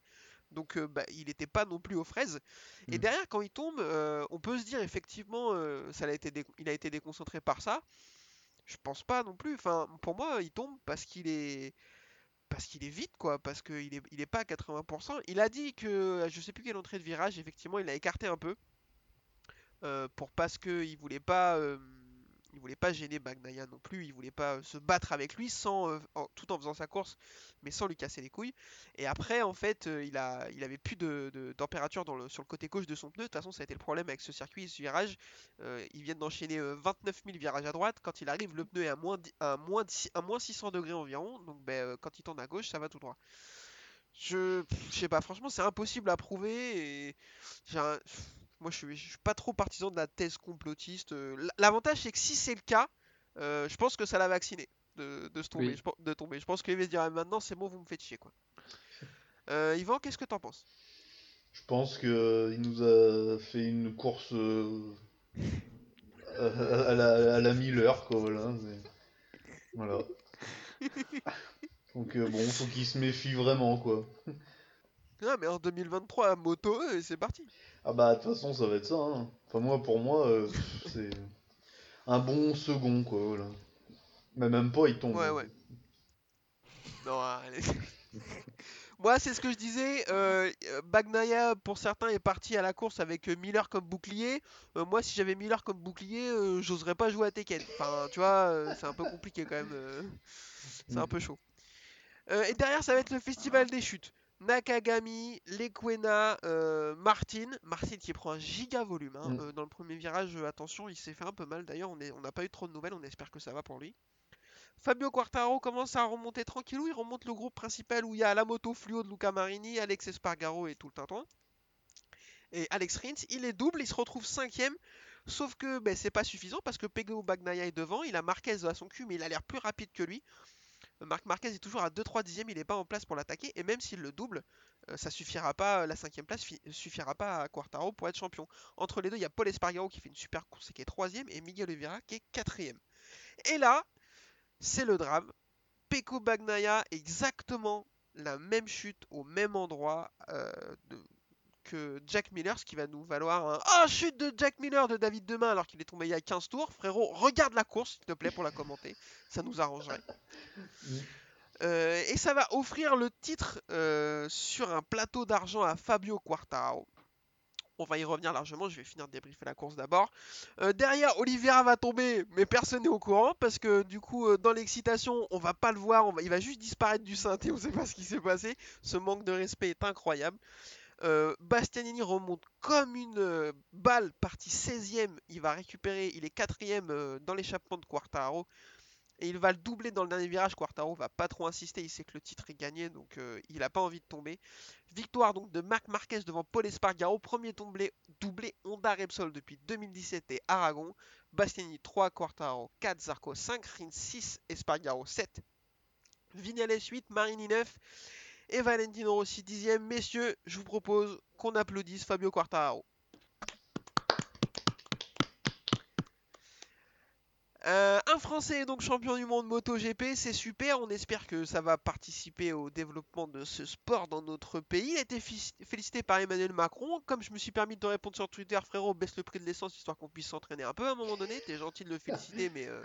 donc euh, bah, il n'était pas non plus aux fraises. Et mm. derrière, quand il tombe, euh, on peut se dire effectivement, euh, ça a été il a été déconcentré par ça. Je pense pas non plus. Enfin, pour moi, il tombe parce qu'il est parce qu'il est vite quoi, parce qu'il est il est pas à 80%. Il a dit que je sais plus quelle entrée de virage, effectivement, il a écarté un peu pour parce qu'il voulait pas il voulait pas gêner Bagnaia non plus, il voulait pas euh, se battre avec lui euh, tout en faisant sa course, mais sans lui casser les couilles. Et après, en fait, euh, il, a, il avait plus de, température sur le côté gauche de son pneu. De toute façon, ça a été le problème avec ce circuit, ce virage. ils viennent d'enchaîner 29 000 virages à droite. Quand il arrive, le pneu est à moins, à moins, à moins 600 degrés environ. Donc, ben, quand il tourne à gauche, ça va tout droit. Je, je sais pas, franchement, c'est impossible à prouver. J'ai un moi, je suis, suis pas trop partisan de la thèse complotiste. Euh, l'avantage, c'est que si c'est le cas, euh, je pense que ça l'a vacciné de, de, se tomber, je, de tomber. Je pense qu'il va se dire ah, maintenant, c'est bon, vous me faites chier. quoi. Euh, Yvan, qu'est-ce que t'en penses?
Je pense qu'il nous a fait une course à, la, à la Miller, quoi. Voilà. voilà. Donc, bon, faut qu'il se méfie vraiment, quoi.
Non, mais en 2023, moto, c'est parti.
Ah bah de toute façon ça va être ça. Hein. Enfin moi pour moi euh, c'est un bon second quoi. Voilà. Mais même pas, il tombe.
Ouais, ouais. Non, allez. Moi, c'est ce que je disais. euh, Bagnaia, pour certains, est parti à la course avec euh, Miller comme bouclier. Euh, moi, si j'avais Miller comme bouclier, j'oserais pas jouer à Tekken. Enfin, tu vois, c'est un peu compliqué quand même. c'est un peu chaud. Et derrière, ça va être le festival des chutes. Nakagami, Lequena, euh, Martin. Martin qui prend un giga volume hein.
Mm.
Euh, dans le premier virage. euh, attention, il s'est fait un peu mal. D'ailleurs, on n'a pas eu trop de nouvelles. On espère que ça va pour lui. Fabio Quartaro commence à remonter tranquillou. Il remonte le groupe principal où il y a la moto fluo de Luca Marini, Alex Espargaro et tout le tintouin. Et Alex Rins, il est double, il se retrouve cinquième. Sauf que ben, c'est pas suffisant parce que Pego Bagnaia est devant. Il a Marquez à son cul, mais il a l'air plus rapide que lui. Marc Marquez est toujours à 2-3 dixièmes, il n'est pas en place pour l'attaquer. Et même s'il le double, euh, ça suffira pas. La cinquième place fi- suffira pas à Quartaro pour être champion. Entre les deux, il y a Paul Espargaro qui fait une super course et qui est troisième, et Miguel Oliveira qui est quatrième. Et là, c'est le drame. Peko Bagnaia, exactement la même chute au même endroit euh, que Jack Miller, ce qui va nous valoir un Ah, chute de Jack Miller de David Demain alors qu'il est tombé il y a 15 tours. Frérot, regarde la course, s'il te plaît, pour la commenter. Ça nous arrangerait. Euh, et ça va offrir le titre euh, sur un plateau d'argent à Fabio Quartararo. On va y revenir largement, je vais finir de débriefer la course d'abord. Euh, derrière, Oliveira va tomber, mais personne n'est au courant parce que du coup, dans l'excitation, on va pas le voir, on va- il va juste disparaître du synthé, on sait pas ce qui s'est passé. Ce manque de respect est incroyable. Euh, Bastianini remonte comme une euh, balle, parti 16ème. Il va récupérer, il est 4ème dans l'échappement de Quartaro. Et il va le doubler dans le dernier virage. Quartaro va pas trop insister, il sait que le titre est gagné, donc euh, il n'a pas envie de tomber. Victoire donc de Marc Marquez devant Paul Espargaro. Premier doublé, doublé Honda Repsol depuis 2017 et Aragon. Bastianini 3, Quartaro 4, Zarco 5, Rins 6, Espargaro 7. Vignales 8, Marini 9 et Valentino Rossi 10 Messieurs, je vous propose qu'on applaudisse Fabio Quartararo. Euh, un Français est donc champion du monde MotoGP, c'est super, on espère que ça va participer au développement de ce sport dans notre pays. Il a été félicité par Emmanuel Macron, comme je me suis permis de te répondre sur Twitter, frérot, baisse le prix de l'essence histoire qu'on puisse s'entraîner un peu à un moment donné, t'es gentil de le féliciter, mais euh,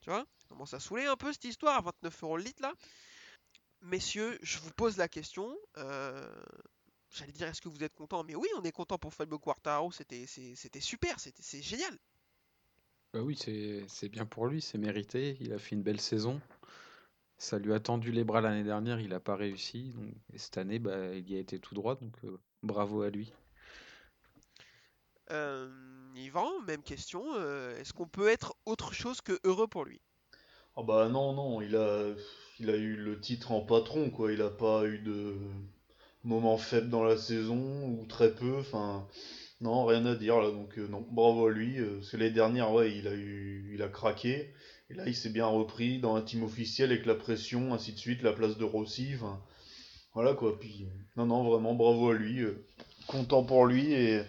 tu vois, commence à saouler un peu cette histoire à 29 euros le litre là. Messieurs, je vous pose la question, euh, j'allais dire est-ce que vous êtes content, mais oui, on est content pour Fabio Quartararo, c'était super, c'était c'est génial.
Bah oui, c'est bien pour lui, c'est mérité. Il a fait une belle saison. Ça lui a tendu les bras l'année dernière, il n'a pas réussi. Donc, et cette année, bah, il y a été tout droit, donc euh, bravo à lui.
Euh, Yvan, même question. Est-ce qu'on peut être autre chose que heureux pour lui?
Ah bah non, non, il a, il a eu le titre en patron, quoi. Il a pas eu de moment faible dans la saison, ou très peu, enfin... Non, rien à dire, là, donc euh, non, bravo à lui. euh, parce que l'année dernière, ouais, il a eu, il a craqué. Et là, il s'est bien repris dans un team officiel avec la pression, ainsi de suite, la place de Rossi, enfin... Voilà, quoi, puis... euh, Non, non, vraiment, bravo à lui. euh, content pour lui, et... Le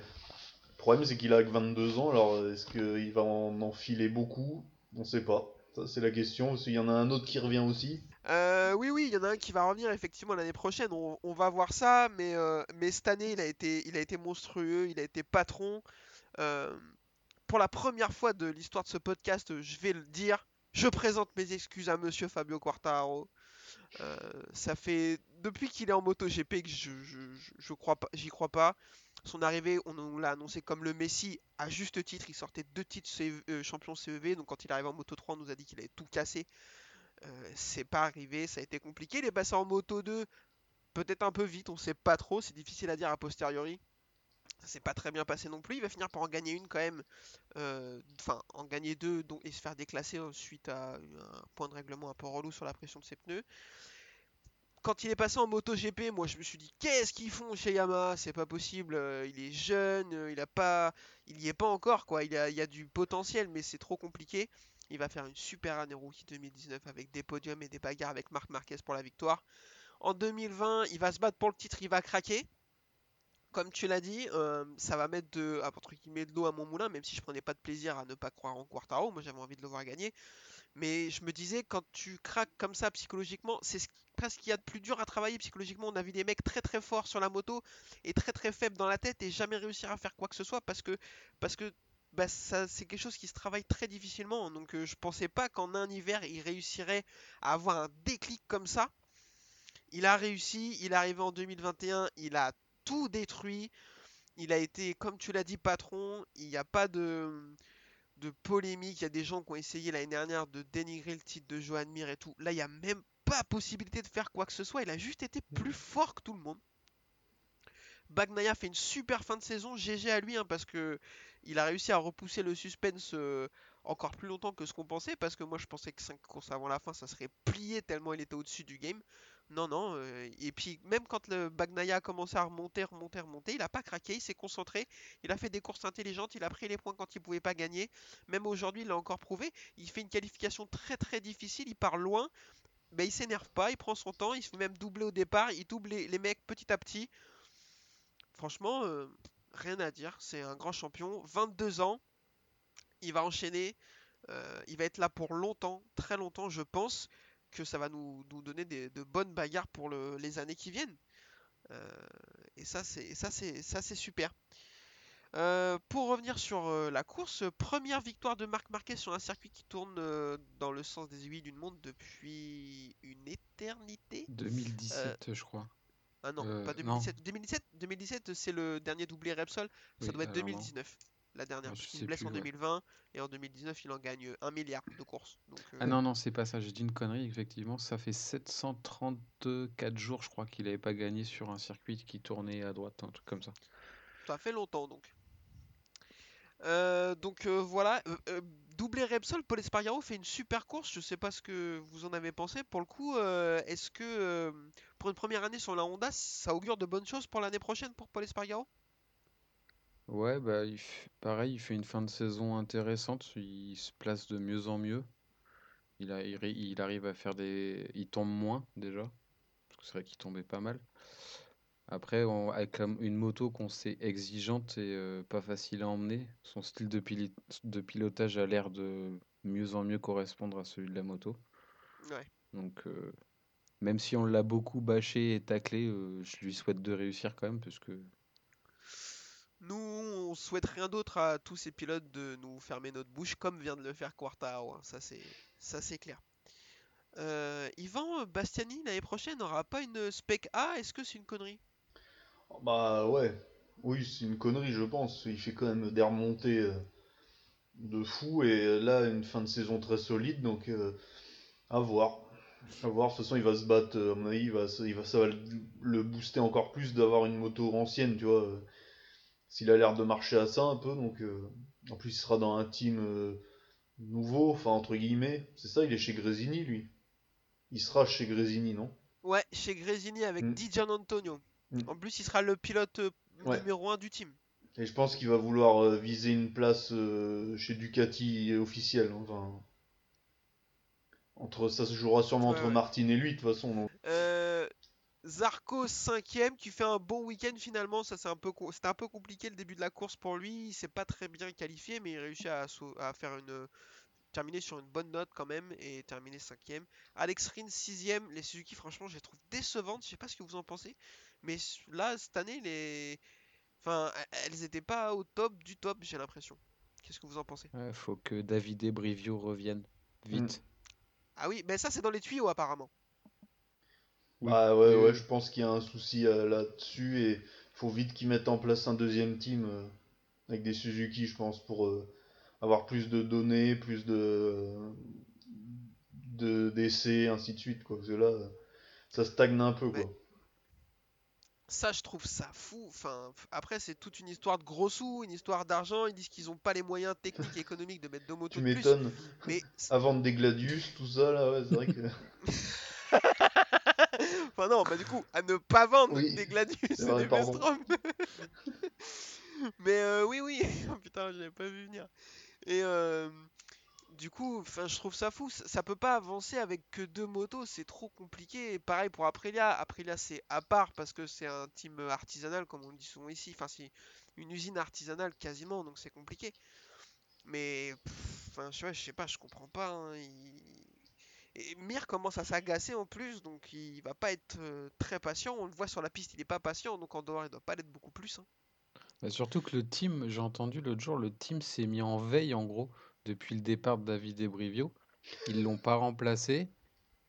problème, c'est qu'il a que 22 ans, alors est-ce qu'il va en enfiler beaucoup? On sait pas. Ça, c'est la question, qu'il y en a un autre qui revient aussi.
Euh, Oui, oui, il y en a un qui va revenir effectivement l'année prochaine. On, va voir ça, mais, euh, cette année, il a été, monstrueux, il a été patron. Euh, pour la première fois de l'histoire de ce podcast, je vais le dire. Je présente mes excuses à Monsieur Fabio Quartararo. Euh, ça fait depuis qu'il est en MotoGP que je, je, j'y crois pas. Son arrivée, on nous l'a annoncé comme le Messi à juste titre. Il sortait deux titres euh, champion CEV, donc quand il arrive en Moto 3, on nous a dit qu'il avait tout cassé. Euh, c'est pas arrivé, ça a été compliqué. Il est passé en Moto 2, peut-être un peu vite, on sait pas trop. C'est difficile à dire a posteriori. Ça s'est pas très bien passé non plus. Il va finir par en gagner une quand même. Euh, Enfin, en gagner deux donc, et se faire déclasser euh, suite à un point de règlement un peu relou sur la pression de ses pneus. Quand il est passé en MotoGP, moi je me suis dit qu'est-ce qu'ils font chez Yamaha? C'est pas possible. euh, il est jeune, euh, il a pas, il y est pas encore quoi. Il y a du potentiel, mais c'est trop compliqué. Il va faire une super année rookie 2019 avec des podiums et des bagarres avec Marc Marquez pour la victoire. En 2020, il va se battre pour le titre, il va craquer. Comme tu l'as dit, euh, ça va mettre de, entre guillemets, de l'eau à mon moulin, même si je prenais pas de plaisir à ne pas croire en Quartaro. Moi, j'avais envie de le voir gagner. Mais je me disais, quand tu craques comme ça psychologiquement, c'est ce, presque ce qu'il y a de plus dur à travailler psychologiquement. On a vu des mecs très très forts sur la moto et très très faibles dans la tête et jamais réussir à faire quoi que ce soit parce que, parce que bah, c'est quelque chose qui se travaille très difficilement. Donc euh, je pensais pas qu'en un hiver, il réussirait à avoir un déclic comme ça. Il a réussi, il est arrivé en 2021, il a tout détruit. Il a été, comme tu l'as dit, patron. Il n'y a pas de, de polémique. Il y a des gens qui ont essayé l'année dernière de dénigrer le titre de Johan Mir et tout. Là, il n'y a même pas possibilité de faire quoi que ce soit. Il a juste été plus fort que tout le monde. Bagnaya fait une super fin de saison. GG à lui, hein, parce que il a réussi à repousser le suspense euh, encore plus longtemps que ce qu'on pensait. Parce que moi, je pensais que 5 courses avant la fin, ça serait plié tellement il était au-dessus du game. Non, non. euh, et puis, même quand le Bagnaya a commencé à remonter, remonter, remonter, il n'a pas craqué, il s'est concentré. Il a fait des courses intelligentes, il a pris les points quand il pouvait pas gagner. Même aujourd'hui, il l'a encore prouvé. Il fait une qualification très très difficile, il part loin. Mais il s'énerve pas, il prend son temps, il se fait même doubler au départ, il double les, les mecs petit à petit. Franchement, euh, rien à dire, c'est un grand champion. 22 ans, il va enchaîner, euh, il va être là pour longtemps, très longtemps, je pense que ça va nous, nous donner des- de bonnes bagarres pour le- les années qui viennent. Euh, et ça, c'est ça, c'est ça, c'est super. Euh, pour revenir sur euh, la course, première victoire de Marc Marquez sur un circuit qui tourne euh, dans le sens des aiguilles d'une montre depuis une éternité.
2017, je crois.
Ah non, pas
non.
2017. 2017, 2017 c'est le dernier doublé Repsol. Ça
Oui,
doit être
alors non.
2019, la dernière.
Ah, sais
se blesse
plus,
en
ouais.
2020 et en 2019 il en gagne un milliard de courses. Donc, euh,
Ah non, non, c'est pas ça, j'ai dit une connerie, effectivement. Ça fait 734 jours, je crois, qu'il avait pas gagné sur un circuit qui tournait à droite, un truc comme ça.
Ça fait longtemps donc. Euh, donc euh, voilà, euh, doublé Repsol, Paul Espargaro fait une super course. Je sais pas ce que vous en avez pensé. Pour le coup, est-ce que pour une première année sur la Honda, ça augure de bonnes choses pour l'année prochaine pour Paul Espargaro?
Ouais, bah, il f- pareil, il fait une fin de saison intéressante, il se place de mieux en mieux. Il a, il, ri- il arrive à faire des... Il tombe moins, déjà, parce que c'est vrai qu'il tombait pas mal. Après, on- avec la- une moto qu'on sait exigeante et euh, pas facile à emmener, son style de, pili- de pilotage a l'air de mieux en mieux correspondre à celui de la moto.
Ouais.
Donc, euh, même si on l'a beaucoup bâché et taclé, euh, je lui souhaite de réussir quand même, parce que
Nous, on souhaite rien d'autre à tous ces pilotes de nous fermer notre bouche, comme vient de le faire Quartaro. hein. Ça, c'est ça, c'est clair. Euh, Yvan Bastiani l'année prochaine n'aura pas une spec A? Est-ce que c'est une connerie?
Bah ouais, oui, c'est une connerie, je pense. Il fait quand même des remontées euh, de fou et là, une fin de saison très solide, donc euh, à voir. À voir, de toute façon, il va se battre, euh, à mon avis, il va, il va, ça va le booster encore plus d'avoir une moto ancienne, tu vois. S'il a l'air de marcher à ça un peu, donc euh, en plus, il sera dans un team euh, nouveau, enfin, entre guillemets. C'est ça, il est chez Grésini, lui. Il sera chez Grésini, non?
Ouais, chez Grésini avec
Mm.
Di Gianantonio.
Mm.
En plus, il sera le pilote euh,
Ouais.
numéro 1 du team.
Et je pense qu'il va vouloir viser une place chez Ducati officielle. Enfin, entre ça se jouera sûrement
Ouais,
entre
ouais.
Martin et lui de toute façon. donc.
Zarco 5ème qui fait un bon week-end finalement. Ça c'est un peu c'était un peu compliqué le début de la course pour lui. Il s'est pas très bien qualifié, mais il réussit à, faire une terminer sur une bonne note quand même et terminer 5ème. Alex Rins 6ème. Les Suzuki franchement je les trouve décevantes. Je sais pas ce que vous en pensez, mais là cette année les enfin elles étaient pas au top du top j'ai l'impression. Qu'est-ce que vous en pensez?
il faut que Davide Brivio revienne vite.
Ah oui, mais ça c'est dans les tuyaux apparemment.
Oui.
Bah ouais, ouais, je pense qu'il y a un souci euh, là-dessus et faut vite qu'ils mettent en place un deuxième team euh, avec des Suzuki, je pense, pour euh, avoir plus de données, plus de de d'essais, ainsi de suite, quoi. Parce que là, ça stagne un peu, quoi.
Ouais. Ça, je trouve ça fou. Enfin, après, c'est toute une histoire de gros sous, une histoire d'argent. Ils disent qu'ils n'ont pas les moyens techniques et économiques de mettre deux motos
Tu
de plus.
m'étonnes.
Mais,
Avant des Gladius, tout ça, là, ouais, c'est vrai que.
enfin non, bah du coup, à ne pas vendre
Oui,
des Gladius et des. Vestrom. Mais euh, oui, oui. Oh, putain, j'avais pas vu venir. Et euh, du coup, je trouve ça fou. Ça, ça peut pas avancer avec que deux motos. C'est trop compliqué. Et pareil pour Aprilia. Aprilia, c'est à part parce que c'est un team artisanal, comme on dit souvent ici. Enfin, c'est une usine artisanale quasiment, donc c'est compliqué. Mais, enfin, je sais pas, je sais pas, je comprends pas. hein, il- Et Mir commence à s'agacer en plus, donc il va pas être euh, très patient. On le voit sur la piste, il est pas patient, donc en dehors, il doit pas l'être beaucoup plus. hein.
Bah, surtout que le team, j'ai entendu l'autre jour, le team s'est mis en veille en gros depuis le départ de David Brivio. Ils l'ont pas remplacé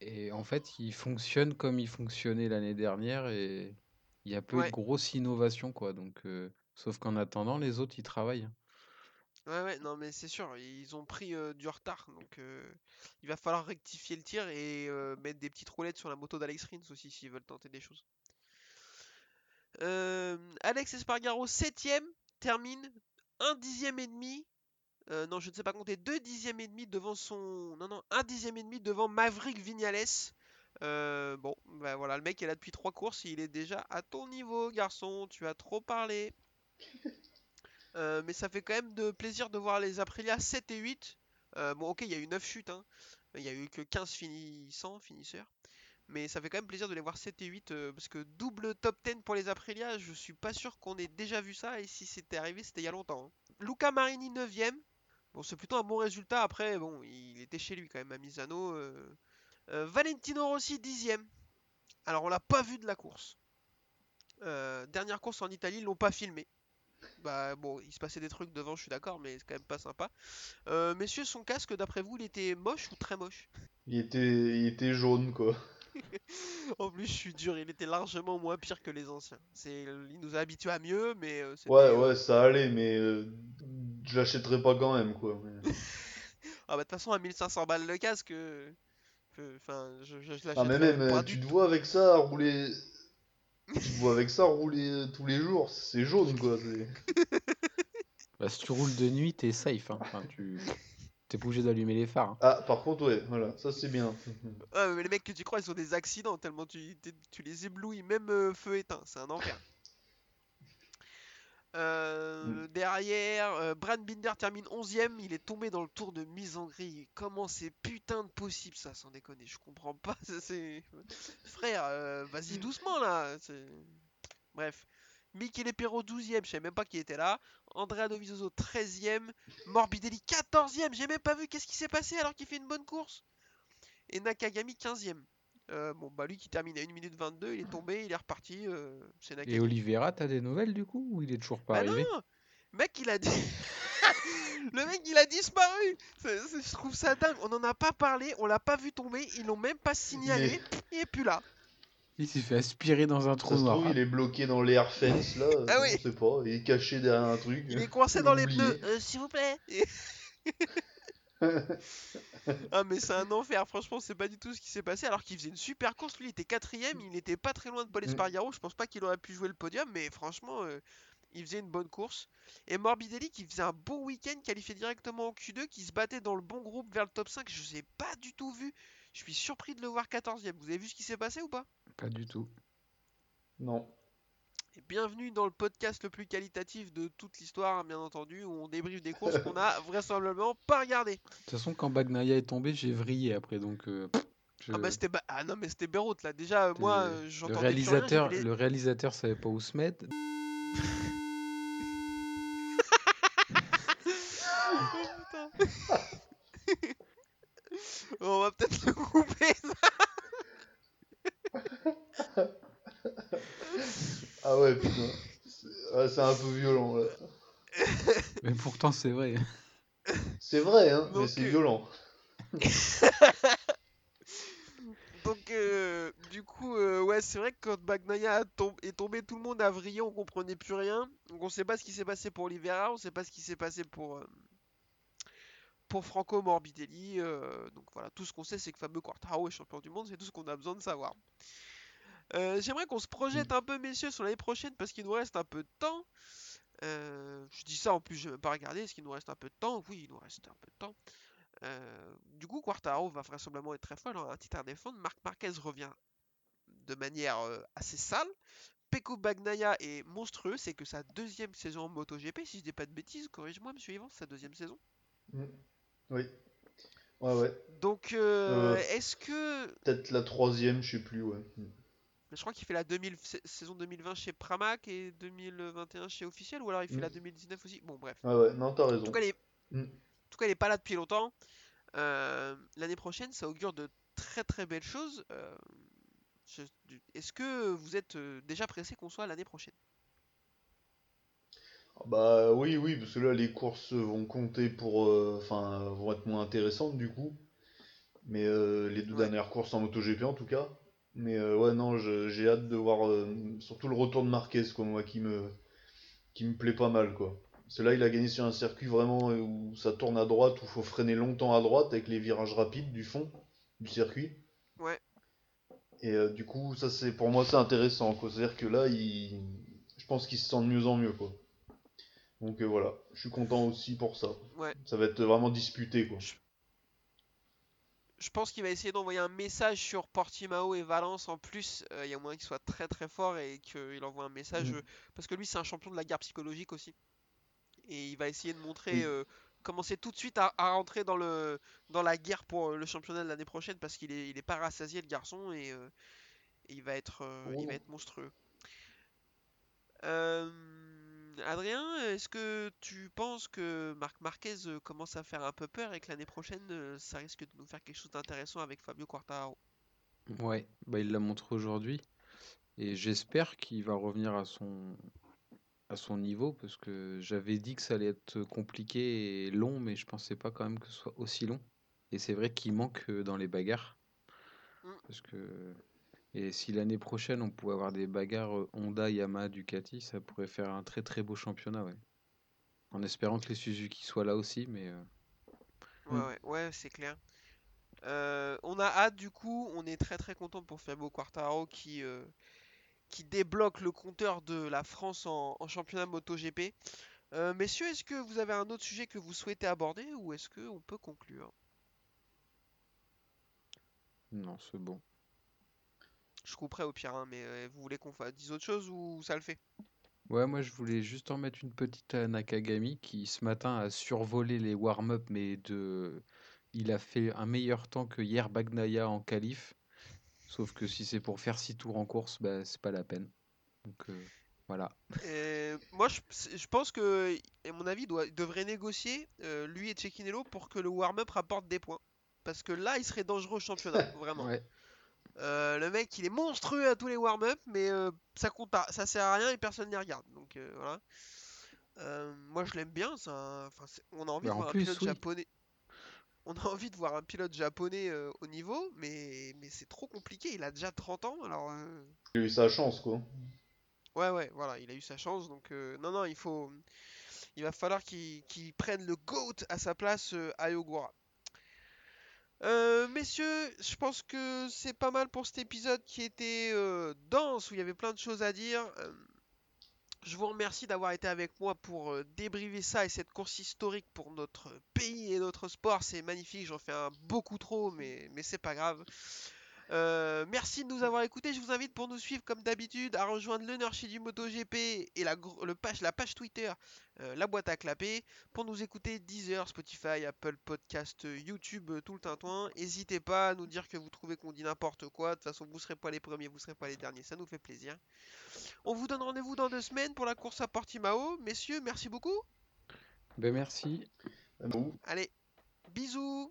et en fait il fonctionne comme il fonctionnait l'année dernière et il y a peu de grosses innovations quoi. Donc, euh, sauf qu'en attendant les autres ils travaillent.
Ouais, ouais, non, mais c'est sûr, ils ont pris du retard, donc euh, il va falloir rectifier le tir et mettre des petites roulettes sur la moto d'Alex Rins aussi s'ils veulent tenter des choses. Alex Espargaro, septième, termine un dixième et demi. euh, non, je ne sais pas compter, deux dixièmes et demi devant son. Non, non, un dixième et demi devant Maverick Vignales. Euh, bon, bah voilà, le mec est là depuis trois courses, il est déjà à ton niveau, garçon. Tu as trop parlé. Euh, mais ça fait quand même de plaisir de voir les Aprilia 7 et 8. Euh, bon, ok, il y a eu 9 chutes, hein. Il y a eu que 15 finissants, finisseurs. Mais ça fait quand même plaisir de les voir 7 et 8 euh, parce que double top 10 pour les Aprilia, je suis pas sûr qu'on ait déjà vu ça et si c'était arrivé, c'était il y a longtemps. hein. Luca Marini 9ème. Bon, c'est plutôt un bon résultat. Après, bon, il était chez lui quand même à Misano. Valentino Rossi 10ème. Alors, on l'a pas vu de la course. Dernière course en Italie, ils l'ont pas filmé. Bah bon, il se passait des trucs devant, je suis d'accord, mais c'est quand même pas sympa. Euh, messieurs, son casque, d'après vous, il était moche ou très moche?
Il était, il était jaune, quoi.
En plus, je suis dur, il était largement moins pire que les anciens. C'est, il nous a habitués à mieux, mais euh.
Ouais,
euh,
ouais, ça allait, mais euh, je l'achèterais pas quand même, quoi. mais-
Ah bah de toute façon, à 1500 balles le casque, enfin, je, je, je
Ah, mais
l'achèterais
même,
pas
tu te vois avec ça rouler. Tu vois avec ça rouler euh, tous les jours, c'est jaune, quoi. c'est-
Bah, si tu roules de nuit t'es safe. hein. Enfin, tu t'es obligé d'allumer les phares. hein.
Ah, par contre, ouais, voilà, ça c'est bien.
Ah, mais les mecs que tu crois, ils ont des accidents tellement tu, tu les éblouis, même euh, feu éteint, c'est un enfer. Euh, derrière, euh, Brad Binder termine 11ème, il est tombé dans le tour de mise en grille. Comment c'est putain de possible ça, sans déconner, je comprends pas. ça, c'est... Frère, euh, vas-y doucement là. c'est- Bref. Michele Perro 12ème, je savais même pas qui était là. Andrea Dovizioso 13ème. Morbidelli 14ème, j'ai même pas vu qu'est-ce qui s'est passé alors qu'il fait une bonne course. Et Nakagami 15ème. Euh, bon, bah lui qui termine à 1 minute 22, il est tombé, il est reparti. euh, c'est
Et. Oliveira, t'as des nouvelles du coup ou il est toujours pas
Bah
arrivé?
non Mec, il a dit. Le mec, il a disparu Je trouve ça dingue. On en a pas parlé, on l'a pas vu tomber, ils l'ont même pas signalé. Il est plus là.
Il s'est fait aspirer dans un trou noir.
il est bloqué dans les fence, là.
Ah
on
oui.
sait pas, il est caché derrière un truc.
Il est coincé dans les pneus. Euh, S'il vous plaît. ah mais c'est un enfer. Franchement, c'est pas du tout ce qui s'est passé. Alors qu'il faisait une super course. Lui, il était quatrième. Il n'était pas très loin de Paul
Mm.
Espargaro. Je pense pas qu'il aurait pu jouer le podium, mais franchement, euh, il faisait une bonne course. Et Morbidelli qui faisait un beau week-end, qualifié directement en Q2, qui se battait dans le bon groupe vers le top 5. Je l'ai pas du tout vu. Je suis surpris de le voir 14ème. Vous avez vu ce qui s'est passé ou pas?
Pas du tout.
Non.
Et bienvenue dans le podcast le plus qualitatif de toute l'histoire, hein, bien entendu, où on débriefe des courses qu'on a vraisemblablement pas regardées.
De toute façon, quand Bagnaia est tombé, j'ai vrillé après, donc euh, je-
Ah bah c'était ba- ah non mais c'était Beyrouth là. Déjà euh, moi
le-
euh,
le
j'entendais rien,
réalisateur,
les-
le réalisateur savait pas où se mettre.
Oh. On va peut-être le couper. ça.
Ah ouais, putain. C'est ouais, un peu violent, là.
Mais pourtant, c'est vrai.
C'est vrai, hein, mais
Donc,
c'est
euh,
violent.
Donc euh, du coup euh, ouais c'est vrai que quand Bagnaia tom- est tombé tout le monde a vrillé, on comprenait plus rien. Donc on sait pas ce qui s'est passé pour Oliveira, on sait pas ce qui s'est passé pour euh, pour Franco Morbidelli. euh, donc voilà, tout ce qu'on sait c'est que Fabio Quartararo est champion du monde, c'est tout ce qu'on a besoin de savoir. Euh, J'aimerais qu'on se projette un peu messieurs sur l'année prochaine parce qu'il nous reste un peu de temps. Euh, je dis ça en plus, je vais même pas regarder. Est-ce qu'il nous reste un peu de temps Oui, il nous reste un peu de temps. Euh, du coup, Quartaro va vraisemblablement être très fort. Il aura un titre à défendre. Marc Marquez revient de manière assez sale. Peko Bagnaia est monstrueux. C'est que sa deuxième saison en MotoGP. Si je dis pas de bêtises, corrige-moi, monsieur Yvan, sa deuxième saison.
Mm. Oui. Ouais, ouais.
Donc, euh,
Euh.
est-ce que.
Peut-être la troisième, je sais plus, ouais. Mm.
Je crois qu'il fait la 2000 sa- saison 2020 chez Pramac et 2021 chez Officiel. Ou alors il fait
Mm.
la 2019 aussi. Bon, bref.
Ah ouais, non, t'as
En
raison.
tout cas, il est,
Mm.
en tout cas, il est pas là depuis longtemps. Euh, L'année prochaine, ça augure de très très belles choses. Euh, je- Est-ce que vous êtes euh, déjà pressé qu'on soit l'année prochaine?
Bah oui, oui, parce que là les courses vont compter pour, euh, enfin, vont être moins intéressantes du coup. Mais les deux
Ouais.
dernières courses en MotoGP en tout cas. Mais euh, ouais, non, je- j'ai hâte de voir euh, surtout le retour de Marquez, quoi, moi, qui me, qui me plaît pas mal, quoi. Parce que là, il a gagné sur un circuit vraiment euh, où ça tourne à droite, où il faut freiner longtemps à droite avec les virages rapides du fond du circuit.
Ouais.
Et euh, du coup, ça c'est pour moi c'est intéressant, quoi. C'est-à-dire que là, il... je pense qu'il se sent de mieux en mieux, quoi. Donc voilà, je suis content aussi pour ça.
Ouais.
Ça va être vraiment disputé, quoi.
Je pense qu'il va essayer d'envoyer un message sur Portimao et Valence en plus. euh, Il y a moyen qu'il soit très très fort et qu'il envoie un message.
Mm.
euh, parce que lui, c'est un champion de la guerre psychologique aussi. Et il va essayer de montrer.
Oui.
euh, commencer tout de suite à, à rentrer dans, le, dans la guerre pour euh, le championnat de l'année prochaine parce qu'il est, il est pas rassasié le garçon et, et il, va être, il va
Oh.
être monstrueux. Euh, Adrien, est-ce que tu penses que Marc Marquez euh, commence à faire un peu peur et que l'année prochaine, euh, ça risque de nous faire quelque chose d'intéressant avec Fabio Quartararo?
Ouais, bah il l'a montré aujourd'hui. Et j'espère qu'il va revenir à son, à son niveau parce que j'avais dit que ça allait être compliqué et long, mais je pensais pas quand même que ce soit aussi long. Et c'est vrai qu'il manque euh, dans les bagarres.
Mm.
Parce que... Et si l'année prochaine on pouvait avoir des bagarres euh, Honda, Yamaha, Ducati, ça pourrait faire un très très beau championnat, ouais. En espérant que les Suzuki soient là aussi, mais euh,
Ouais,
Mm.
ouais, ouais, c'est clair. Euh, on a hâte du coup, on est très très content pour Fabio Quartararo qui, euh, qui débloque le compteur de la France en, en championnat MotoGP. Euh, messieurs, est-ce que vous avez un autre sujet que vous souhaitez aborder ou est-ce que on peut conclure?
non, c'est bon.
Je couperai au pire, hein, mais euh, vous voulez qu'on fasse dise autre chose ou ça le fait?
Ouais, moi je voulais juste en mettre une petite à Nakagami qui ce matin a survolé les warm-up, mais de... il a fait un meilleur temps que hier Bagnaia en qualif. Sauf que si c'est pour faire 6 tours en course, bah, c'est pas la peine. Donc euh, voilà.
Euh, moi, je, je pense que, à mon avis, il doit, il devrait négocier, euh, lui et Cecchinello, pour que le warm-up rapporte des points. Parce que là, il serait dangereux au championnat, vraiment.
Ouais.
Euh, le mec, il est monstrueux à tous les warm-up, mais euh, ça compte pas, ça sert à rien et personne n'y regarde. Donc euh, voilà. Euh, moi, je l'aime bien. c'est un- enfin, c'est- on a envie
Bah,
de
en
voir un pilote
oui.
japonais. On a envie de voir un pilote japonais euh, au niveau, mais, mais c'est trop compliqué. Il a déjà 30 ans, alors. euh,
Il a eu sa chance, quoi.
Ouais, ouais, voilà, il a eu sa chance, donc euh, non, non, il faut, il va falloir qu'il prenne le GOAT à sa place euh, à Yogura. Euh, messieurs, je pense que c'est pas mal pour cet épisode qui était euh, dense, où il y avait plein de choses à dire. Euh, je vous remercie d'avoir été avec moi pour débriefer ça et cette course historique pour notre pays et notre sport. C'est magnifique, j'en fais un beaucoup trop, mais c'est pas grave. Euh, merci de nous avoir écoutés. Je vous invite pour nous suivre comme d'habitude à rejoindre le Nerd chez du MotoGP et la, le page, la page Twitter, euh, la boîte à clapper. Pour nous écouter, Deezer, Spotify, Apple Podcast, euh, YouTube, tout le tintouin. N'hésitez pas à nous dire que vous trouvez qu'on dit n'importe quoi. De toute façon, vous serez pas les premiers, vous serez pas les derniers. Ça nous fait plaisir. On vous donne rendez-vous dans deux semaines pour la course à Portimao. Messieurs, merci beaucoup.
Ben merci.
Bon.
Allez, bisous.